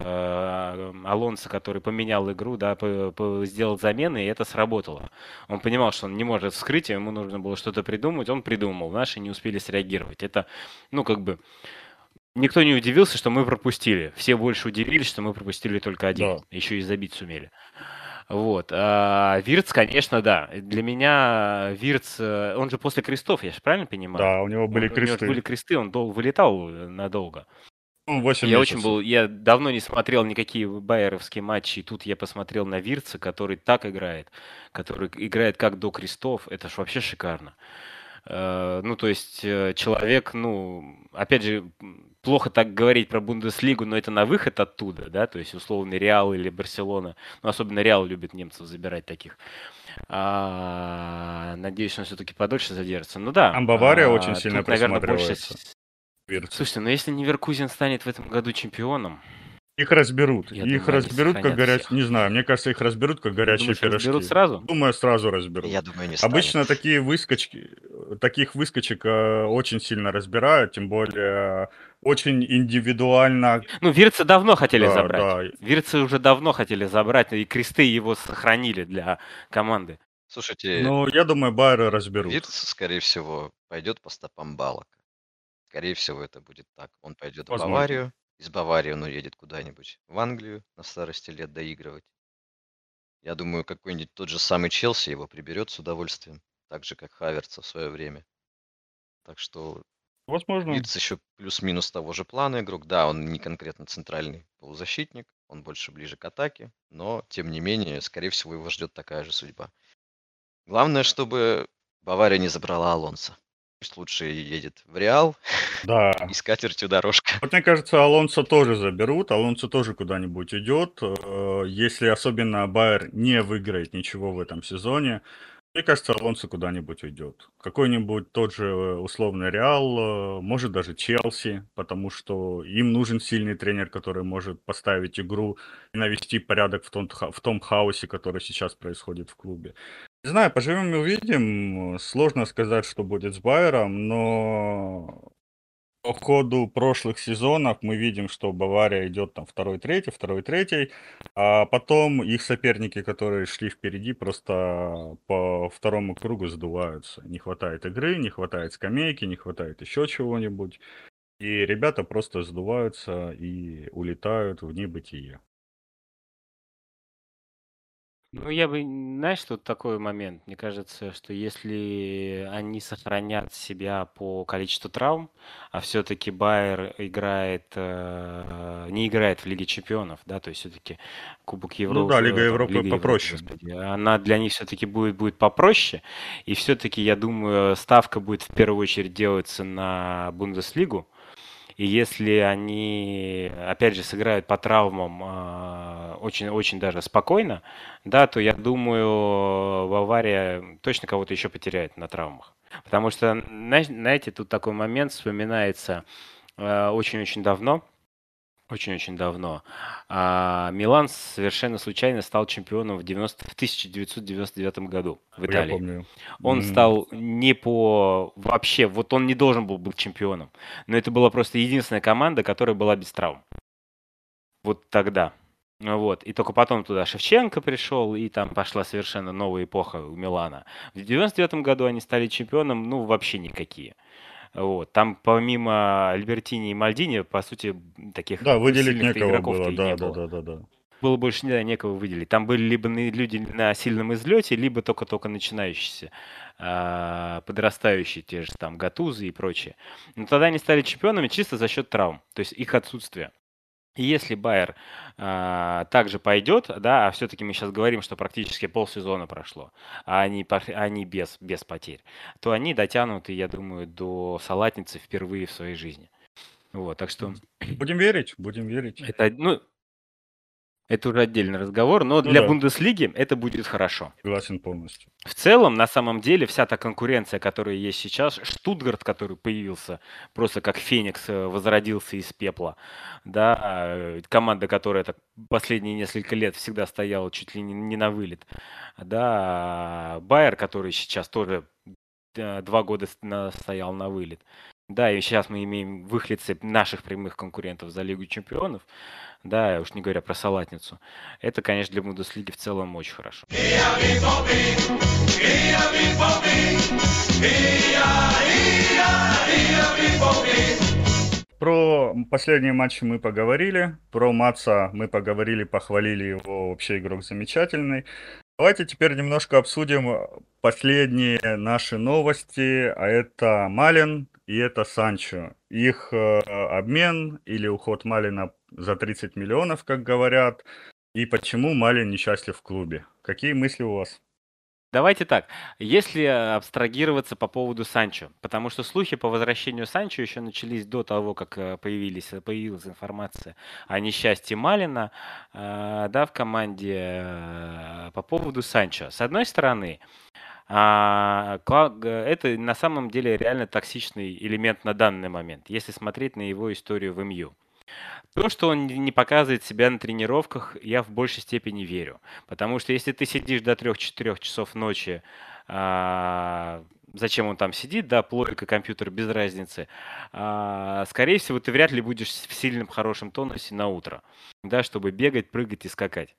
э, Алонсо, который поменял игру, да, по- по- сделал замены, и это сработало. Он понимал, что он не может вскрыть, ему нужно было что-то придумать, он придумал, наши не успели среагировать. Это, ну, как бы, никто не удивился, что мы пропустили. Все больше удивились, что мы пропустили только один, Да. еще и забить сумели. Вот. А Вирц, конечно, да. Для меня Вирц, э, он же после крестов, я же правильно понимаю? Да, у него были Он- У него кресты. были кресты, он дол- вылетал э, надолго. Ну, 8 Я месяцев. очень был, я давно не смотрел никакие байеровские матчи, и тут я посмотрел на Вирца, который так играет, который играет как до крестов, это ж вообще шикарно. Э, Ну, то есть человек, ну, опять же, плохо так говорить про Бундеслигу, но это на выход оттуда, да, то есть условный Реал или Барселона, ну, особенно Реал любит немцев забирать таких. А, Надеюсь, он все-таки подольше задержится. Ну да. Там Бавария а, очень сильно тут, наверное, больше. Слушайте, ну если Неверкузин станет в этом году чемпионом, Их разберут. Я их думаю, разберут, как горячие... Не знаю, мне кажется, их разберут, как горячие думаешь, пирожки. разберут сразу? Думаю, сразу разберут. Я думаю, не станет. Обычно такие выскочки, таких выскочек э, очень сильно разбирают, тем более э, очень индивидуально. Ну, Вирца давно хотели Да, забрать. да. Вирца уже давно хотели забрать, и кресты его сохранили для команды. Слушайте, Ну, я думаю, Байера разберут. Вирц, скорее всего, пойдет по стопам Балака. Скорее всего, это будет так. Он пойдет в Возможно. Баварию. Из Баварии он уедет куда-нибудь в Англию на старости лет доигрывать. Я думаю, какой-нибудь тот же самый Челси его приберет с удовольствием. Так же, как Хаверца в свое время. Так что Возможно. Вирц еще плюс-минус того же плана игрок. Да, он не конкретно центральный полузащитник, он больше ближе к атаке, но, тем не менее, скорее всего, его ждет такая же судьба. Главное, чтобы Бавария не забрала Алонса. Пусть лучше едет в Реал Да. и с катертью дорожка. Вот мне кажется, Алонсо тоже заберут, Алонсо тоже куда-нибудь идет. Э, Если особенно Байер не выиграет ничего в этом сезоне, мне кажется, Алонсо куда-нибудь уйдет. Какой-нибудь тот же э, условный Реал, э, может даже Челси, потому что им нужен сильный тренер, который может поставить игру и навести порядок в том, в том хаосе, который сейчас происходит в клубе. Не знаю, поживем и увидим. Сложно сказать, что будет с Байером, но по ходу прошлых сезонов мы видим, что Бавария идет там второй, третий, второй, третий, а потом их соперники, которые шли впереди, просто по второму кругу сдуваются. Не хватает игры, не хватает скамейки, не хватает еще чего-нибудь. И ребята просто сдуваются и улетают в небытие. Ну, я бы, знаешь, тут такой момент. Мне кажется, что если они сохранят себя по количеству травм, а все-таки Байер играет, э, не играет в Лиге Чемпионов, да, то есть все-таки Кубок Европы, Ну да, Лига там, Европы Лига Европы, попроще. господи, она для них все-таки будет, будет попроще, и все-таки, я думаю, ставка будет в первую очередь делаться на Бундеслигу, и если они, опять же, сыграют по травмам очень-очень даже спокойно, да, то я думаю, Бавария точно кого-то еще потеряет на травмах. Потому что, зна- знаете, тут такой момент вспоминается э, очень-очень давно, очень-очень давно. А, Милан совершенно случайно стал чемпионом в, 90, в 1999 году в Я Италии. помню. Он М, стал не по... Вообще, вот он не должен был быть чемпионом. Но это была просто единственная команда, которая была без травм. Вот тогда. Вот. И только потом туда Шевченко пришел, и там пошла совершенно новая эпоха у Милана. В 99 году они стали чемпионом, ну, вообще никакие. Вот. Там помимо Альбертини и Мальдини, по сути, таких Да, выделить некого было, да, не да, было да, да, да. было больше не, некого выделить. Там были либо люди на сильном излете, либо только-только начинающиеся, а, подрастающие, те же там Гатузы и прочее. Но тогда они стали чемпионами чисто за счет травм, то есть их отсутствие. И если Байер а, также пойдет, да, а все-таки мы сейчас говорим, что практически полсезона прошло, а они, они без, без потерь, то они дотянут, я думаю, до салатницы впервые в своей жизни. Вот, так что Будем верить, будем верить. это, ну, это уже отдельный разговор, но Ну для да. Бундеслиги это будет хорошо. Согласен полностью. В целом, на самом деле, вся та конкуренция, которая есть сейчас, Штутгарт, который появился просто как Феникс, э, возродился из пепла, да, э, команда, которая так последние несколько лет всегда стояла чуть ли не, на вылет, да, Байер, который сейчас тоже э, два года стоял на вылет. Да, и сейчас мы имеем выхлицы наших прямых конкурентов за Лигу Чемпионов, да, уж не говоря про салатницу. Это, конечно, для Бундеслиги в целом очень хорошо. Про последние матчи мы поговорили, про Маца мы поговорили, похвалили его, вообще игрок замечательный. Давайте теперь немножко обсудим последние наши новости, а это Малин и это Санчо. Их э, обмен или уход Малина за 30 миллионов, как говорят, и почему Малин несчастлив в клубе. Какие мысли у вас? Давайте так, если абстрагироваться по поводу Санчо, потому что слухи по возвращению Санчо еще начались до того, как э, появились, появилась информация о несчастье Малина э, да, в команде э, по поводу Санчо. С одной стороны, а, это на самом деле реально токсичный элемент на данный момент, если смотреть на его историю в МЮ. То, что он не показывает себя на тренировках, я в большей степени верю. Потому что если ты сидишь до 3-4 часов ночи, а, зачем он там сидит, да, плойка, компьютер, без разницы, а, скорее всего, ты вряд ли будешь в сильном, хорошем тонусе на утро, да, чтобы бегать, прыгать и скакать.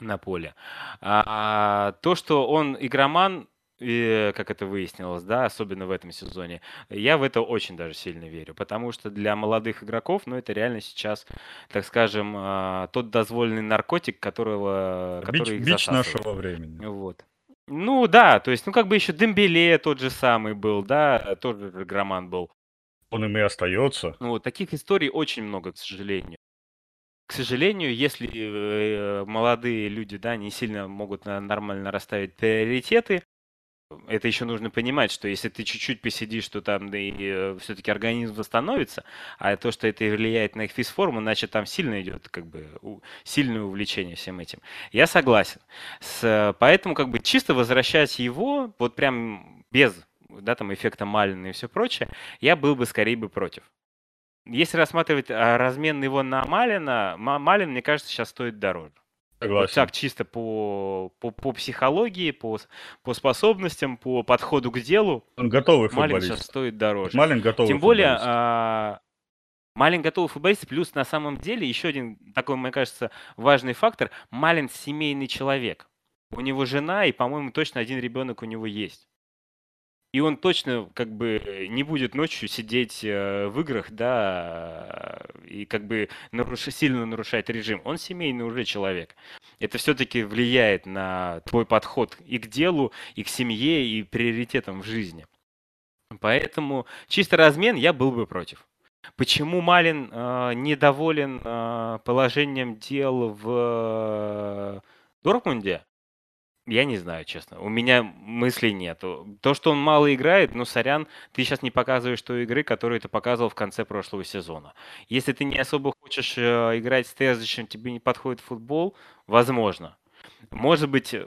на поле. А то, что он игроман, и, как это выяснилось, да, особенно в этом сезоне, я в это очень даже сильно верю, потому что для молодых игроков, ну, это реально сейчас, так скажем, а, тот дозволенный наркотик, которого, Бич, который бич засасывает. нашего времени. Вот. Ну да, то есть, ну как бы еще Дембеле тот же самый был, да, тоже же игроман был. Он им и остается. Ну, вот таких историй очень много, к сожалению. К сожалению, если э, молодые люди, да, не сильно могут нормально расставить приоритеты, это еще нужно понимать, что если ты чуть-чуть посидишь, то там да и все-таки организм восстановится, а то, что это влияет на их физформу, значит, там сильно идет как бы сильное увлечение всем этим. Я согласен. С, поэтому как бы чисто возвращать его, вот прям без да, там эффекта Малина и все прочее, я был бы скорее бы против. Если рассматривать а, размен его на Малина, Ма- Малин, мне кажется, сейчас стоит дороже. Вот Согласен. так чисто по, по, по психологии, по, по способностям, по подходу к делу, Он готовый Малин сейчас футболист. стоит дороже. Малин готовый Тем более, футболист. а, Малин готовый футболист, плюс на самом деле еще один такой, мне кажется, важный фактор. Малин семейный человек. У него жена, и, по-моему, точно один ребенок у него есть. И он точно как бы не будет ночью сидеть э, в играх, да, и как бы наруш- сильно нарушать режим. Он семейный уже человек. Это все-таки влияет на твой подход и к делу, и к семье, и приоритетам в жизни. Поэтому чисто размен я был бы против. Почему Малин э, недоволен э, положением дел в э, Дортмунде? Я не знаю, честно. У меня мыслей нет. То, что он мало играет, ну, сорян, ты сейчас не показываешь той игры, которую ты показывал в конце прошлого сезона. Если ты не особо хочешь э, играть с Терзичем, тебе не подходит футбол, возможно. Может быть, э,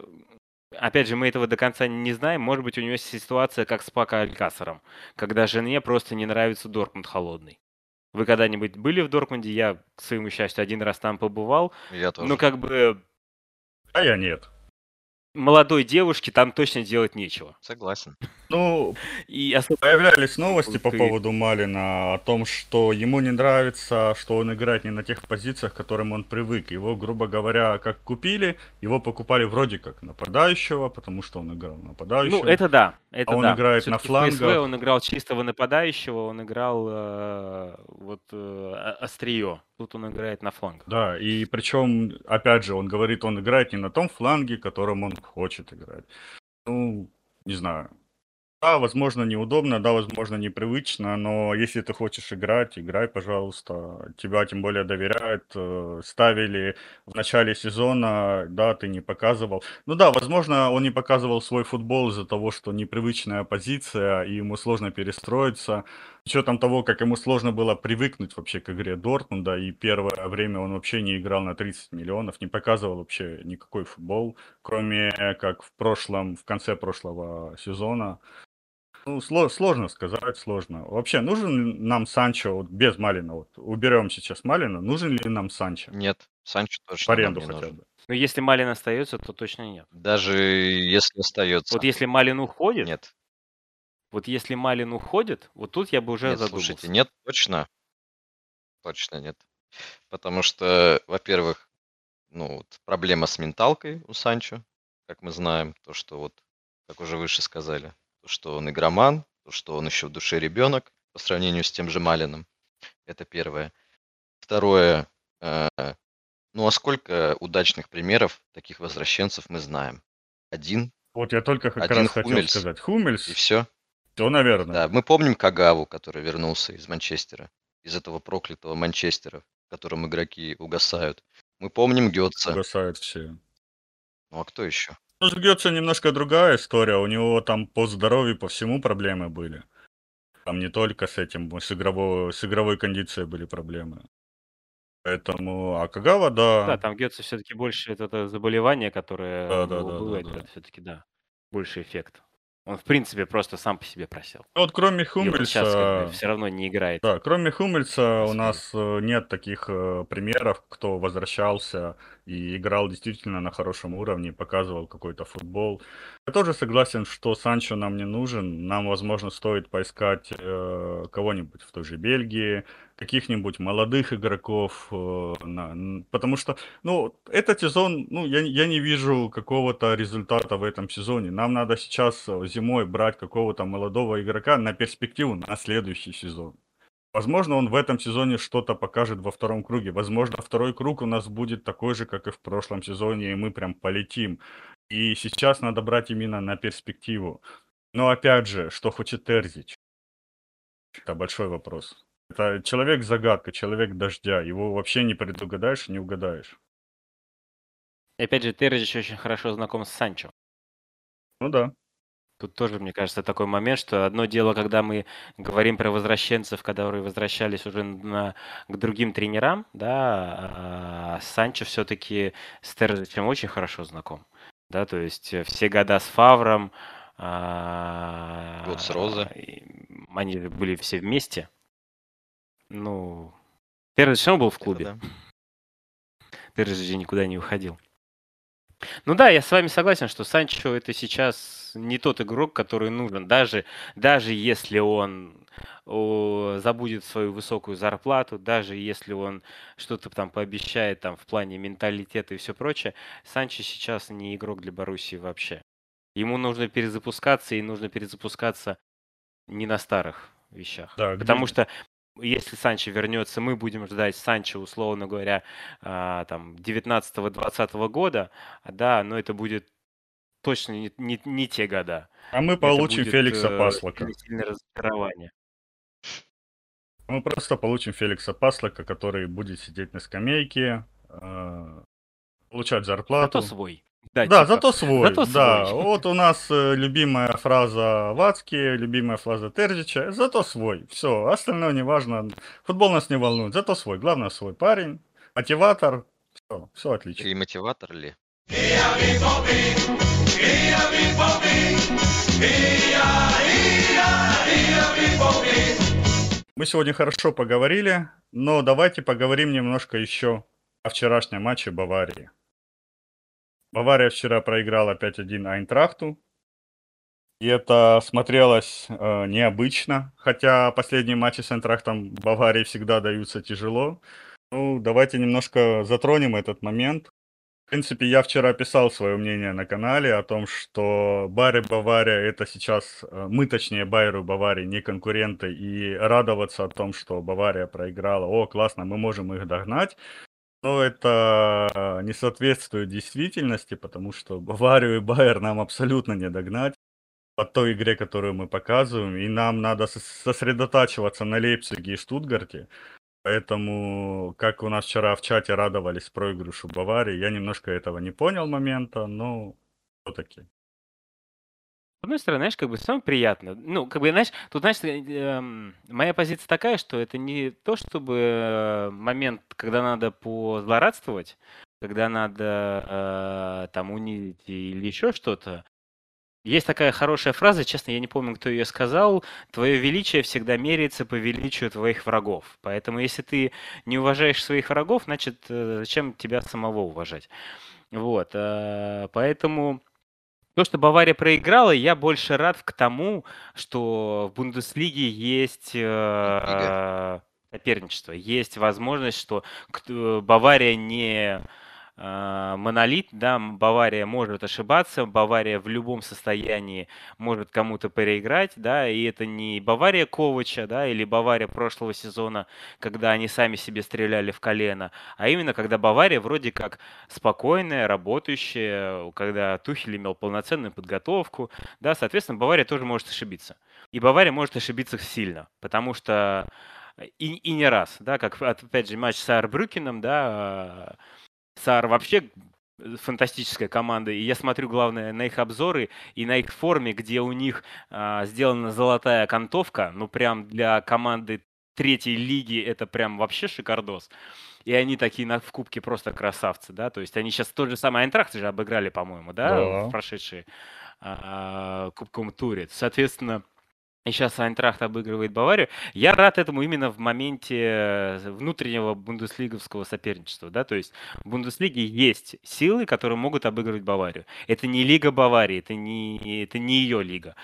опять же, мы этого до конца не знаем, может быть, у него есть ситуация, как с Пако Алькасаром, когда жене просто не нравится Дортмунд холодный. Вы когда-нибудь были в Дортмунде? Я, к своему счастью, один раз там побывал. Я тоже. Ну, как бы А я нет. Молодой девушке там точно делать нечего. Согласен. Ну, И особо появлялись новости по Ты- поводу Малина о том, что ему не нравится, что он играет не на тех позициях, к которым он привык. Его, грубо говоря, как купили, его покупали вроде как нападающего, потому что он играл нападающего. Ну, это да, это А он да. играет на ПСВ флангах. он играл чистого нападающего, он играл э, вот э, острие. Тут он играет на флангах. Да, и причем, опять же, он говорит, он играет не на том фланге, которым он хочет играть. Ну, не знаю. Да, возможно, неудобно, да, возможно, непривычно, но если ты хочешь играть, играй, пожалуйста. Тебя тем более доверяют. э, Ставили в начале сезона, да, ты не показывал. Ну да, возможно, он не показывал свой футбол из-за того, что непривычная позиция, и ему сложно перестроиться. С учетом того, как ему сложно было привыкнуть вообще к игре Дортмунда, и первое время он вообще не играл на 30 миллионов, не показывал вообще никакой футбол, кроме как в прошлом, в конце прошлого сезона. Ну, сло- сложно сказать, сложно. Вообще, нужен ли нам Санчо вот без Малина? Вот уберем сейчас Малина, нужен ли нам Санчо? Нет, Санчо В точно нам аренду не хотя нужен. бы. Но если Малин остается, то точно нет. Даже если остается. Вот если Малин уходит, Нет. вот если Малин уходит, вот тут я бы уже Нет, задумался. слушайте, нет, точно. Точно нет. Потому что, во-первых, ну, вот проблема с менталкой у Санчо, как мы знаем, то, что вот, как уже выше сказали, что он игроман, то, что он еще в душе ребенок по сравнению с тем же Малиным. Это первое. Второе, э, ну а сколько удачных примеров таких возвращенцев мы знаем? Один Вот я только как Один раз хотел Хумельс. сказать. Хумельс, и все. то, наверное. Да, мы помним Кагаву, который вернулся из Манчестера, из этого проклятого Манчестера, в котором игроки угасают. Мы помним Гетца. Угасают все. Ну а кто еще? Ну, с Гётце немножко другая история. У него там по здоровью, по всему проблемы были. Там не только с этим, с, игровой, с игровой кондицией были проблемы. Поэтому, а Кагава, да. Да, там Гетце все-таки больше это, это заболевание, которое Да, да, да, было, да, да. все-таки, да, больше эффект. Он, в принципе, просто сам по себе просел. Вот кроме он сейчас как бы Хумельса, все равно не играет. да, кроме Хумельса у нас э, нет таких э, примеров, кто возвращался и играл действительно на хорошем уровне, показывал какой-то футбол. Я тоже согласен, что Санчо нам не нужен. Нам, возможно, стоит поискать э, кого-нибудь в той же Бельгии, каких-нибудь молодых игроков, э, на- потому что, ну, этот сезон, ну, я, я не вижу какого-то результата в этом сезоне. Нам надо сейчас э, зимой брать какого-то молодого игрока на перспективу на следующий сезон. Возможно, он в этом сезоне что-то покажет во втором круге. Возможно, второй круг у нас будет такой же, как и в прошлом сезоне, и мы прям полетим. И сейчас надо брать именно на перспективу. Но опять же, что хочет Терзич? Это большой вопрос. Это человек-загадка, человек дождя. Его вообще не предугадаешь, не угадаешь. И опять же, Терзич очень хорошо знаком с Санчо. Ну да. Тут тоже, мне кажется, такой момент, что одно дело, когда мы говорим про возвращенцев, которые возвращались уже на, к другим тренерам, да, а Санчо все-таки с Терзичем очень хорошо знаком. Да, то есть э, все года с Фавром, Год с Розы. а, они были все вместе. Ну, Терзич все был в Это клубе. да. Терзич никуда не уходил. Ну да, я с вами согласен, что Санчо это сейчас не тот игрок, который нужен. Даже, даже если он о, забудет свою высокую зарплату, даже если он что-то там пообещает там в плане менталитета и все прочее, Санчо сейчас не игрок для Боруссии вообще. Ему нужно перезапускаться, и нужно перезапускаться не на старых вещах. Да, Потому где- что если Санчо вернется, мы будем ждать Санчо, условно говоря, а, там 19-20 года, а, да, но это будет точно не, не- не те года. А мы получим будет, Феликса э, Паслака. сильно- сильное разочарование. Мы просто получим Феликса Паслака, который будет сидеть на скамейке, э, получать зарплату. Зато свой. Да, Да, типа, зато свой. зато да, свой. вот у нас э, любимая фраза Вацки, любимая фраза Терзича. Зато свой. Все, остальное не важно. Футбол нас не волнует. Зато свой. Главное свой парень, мотиватор. Все, все отлично. И мотиватор ли? Мы сегодня хорошо поговорили, но давайте поговорим немножко еще о вчерашнем матче Баварии. Бавария вчера проиграла 5-1 Айнтрахту. И это смотрелось э, необычно, хотя последние матчи с Айнтрахтом Баварии всегда даются тяжело. Ну, давайте немножко затронем этот момент. В принципе, я вчера писал свое мнение на канале о том, что Байер Бавария это сейчас, э, мы точнее Байеру Баварии не конкуренты, и радоваться о том, что Бавария проиграла, о, классно, мы можем их догнать. Но это не соответствует действительности, потому что Баварию и Байер нам абсолютно не догнать по той игре, которую мы показываем, и нам надо сос- сосредотачиваться на Лейпциге и Штутгарте. Поэтому, как у нас вчера в чате радовались проигрышу Баварии, я немножко этого не понял момента, но все-таки. С одной стороны, знаешь, как бы самое приятно. Ну, как бы, знаешь, тут, знаешь, э, эм, моя позиция такая, что это не то, чтобы э, момент, когда надо позлорадствовать, когда надо э, там унизить или еще что-то. Есть такая хорошая фраза, честно, я не помню, кто ее сказал. Твое величие всегда меряется по величию твоих врагов. Поэтому, если ты не уважаешь своих врагов, значит, э, зачем тебя самого уважать? Вот, э, поэтому то, что Бавария проиграла, я больше рад к тому, что в Бундеслиге есть э, соперничество, есть возможность, что кто- Бавария не э, монолит, да, Бавария может ошибаться, Бавария в любом состоянии может кому-то переиграть, да, и это не Бавария Ковача, да, или Бавария прошлого сезона, когда они сами себе стреляли в колено, а именно когда Бавария вроде как спокойная, работающая, когда Тухель имел полноценную подготовку, да, соответственно, Бавария тоже может ошибиться. И Бавария может ошибиться сильно, потому что и, и не раз, да, как опять же матч с Арбрюкеном, да, Саар вообще фантастическая команда. И я смотрю, главное, на их обзоры и на их форме, где у них а, сделана золотая окантовка. Ну, прям для команды третьей лиги это прям вообще шикардос. И они такие на, в кубке просто красавцы, да. То есть они сейчас тот же самый Айнтрахт же обыграли, по-моему, да, Да. в прошедшие а, кубковом туре. Соответственно, и сейчас Айнтрахт обыгрывает Баварию. Я рад этому именно в моменте э, внутреннего бундеслиговского соперничества. Да? То есть в Бундеслиге есть силы, которые могут обыгрывать Баварию. Это не Лига Баварии, это не, это не ее лига.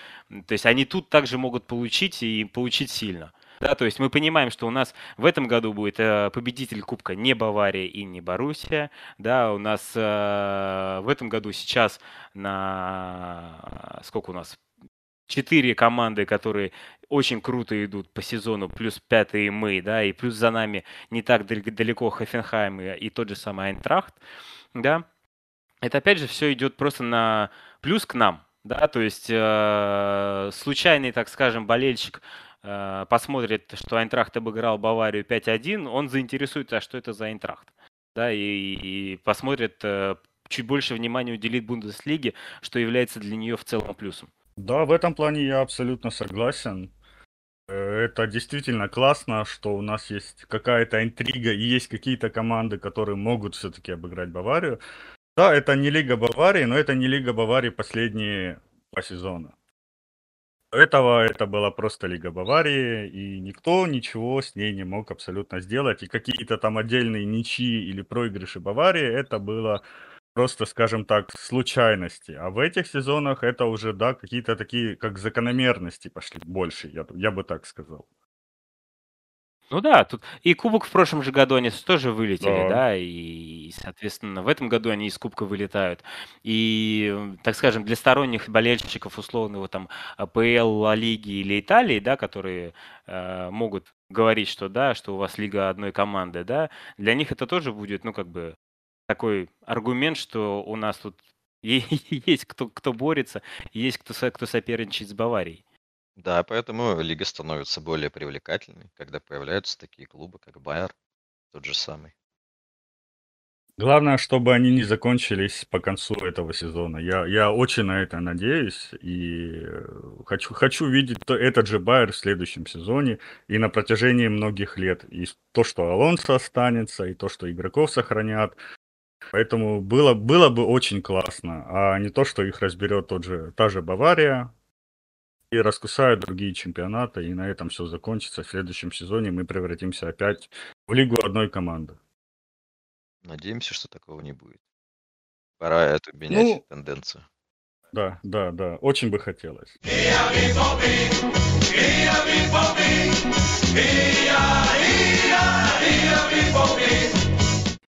То есть они тут также могут получить и получить сильно. Да, то есть мы понимаем, что у нас в этом году будет э, победитель Кубка не Бавария и не Боруссия. Да, у нас э, в этом году сейчас на сколько у нас четыре команды, которые очень круто идут по сезону, плюс пятые мы, да, и плюс за нами не так далеко Хофенхайм и, и тот же самый Айнтрахт, да. Это опять же все идет просто на плюс к нам, да, то есть э, случайный, так скажем, болельщик э, посмотрит, что Айнтрахт обыграл Баварию 5-1, он заинтересуется, а что это за Айнтрахт, да, и, и посмотрит, э, чуть больше внимания уделит Бундеслиге, что является для нее в целом плюсом. Да, в этом плане я абсолютно согласен. Э, это действительно классно, что у нас есть какая-то интрига и есть какие-то команды, которые могут все-таки обыграть Баварию. Да, это не Лига Баварии, но это не Лига Баварии последние два сезона. Этого это была просто Лига Баварии, и никто ничего с ней не мог абсолютно сделать. И какие-то там отдельные ничьи или проигрыши Баварии, это было просто, скажем так, случайности. А в этих сезонах это уже, да, какие-то такие, как закономерности пошли больше, я, я бы так сказал. Ну да, тут и кубок в прошлом же году они тоже вылетели, Да. да, и, соответственно, в этом году они из кубка вылетают. И, так скажем, для сторонних болельщиков условного там АПЛ, Ла Лиги или Италии, да, которые э, могут говорить, что да, что у вас лига одной команды, да, для них это тоже будет, ну, как бы такой аргумент, что у нас тут есть кто, кто борется, есть кто, кто соперничает с Баварией. Да, поэтому лига становится более привлекательной, когда появляются такие клубы, как Байер, тот же самый. Главное, чтобы они не закончились по концу этого сезона. Я, я очень на это надеюсь и э, хочу, хочу видеть этот же Байер в следующем сезоне и на протяжении многих лет. И то, что Алонсо останется, и то, что игроков сохранят, Поэтому было, было бы очень классно, а не то, что их разберет тот же, та же Бавария и раскусают другие чемпионаты, и на этом все закончится. В следующем сезоне мы превратимся опять в лигу одной команды. Надеемся, что такого не будет. Пора эту менять ну, тенденцию. Да, да, да, очень бы хотелось.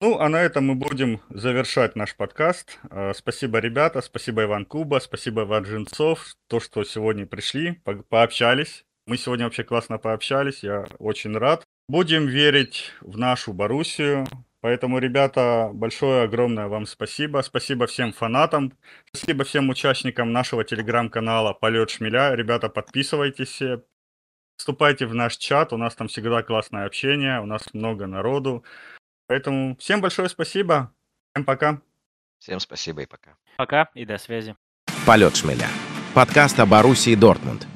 Ну, а на этом мы будем завершать наш подкаст. А, спасибо, ребята, спасибо, Иван Куба, спасибо, Иван Джинцов, то, что сегодня пришли, по пообщались. Мы сегодня вообще классно пообщались, я очень рад. Будем верить в нашу Боруссию, Поэтому, ребята, большое, огромное вам спасибо. Спасибо всем фанатам. Спасибо всем участникам нашего телеграм-канала «Полет шмеля». Ребята, подписывайтесь, вступайте в наш чат. У нас там всегда классное общение, у нас много народу. Поэтому всем большое спасибо. Всем пока. Всем спасибо и пока. Пока и до связи. Полет шмеля. Подкаст о Боруссии Дортмунд.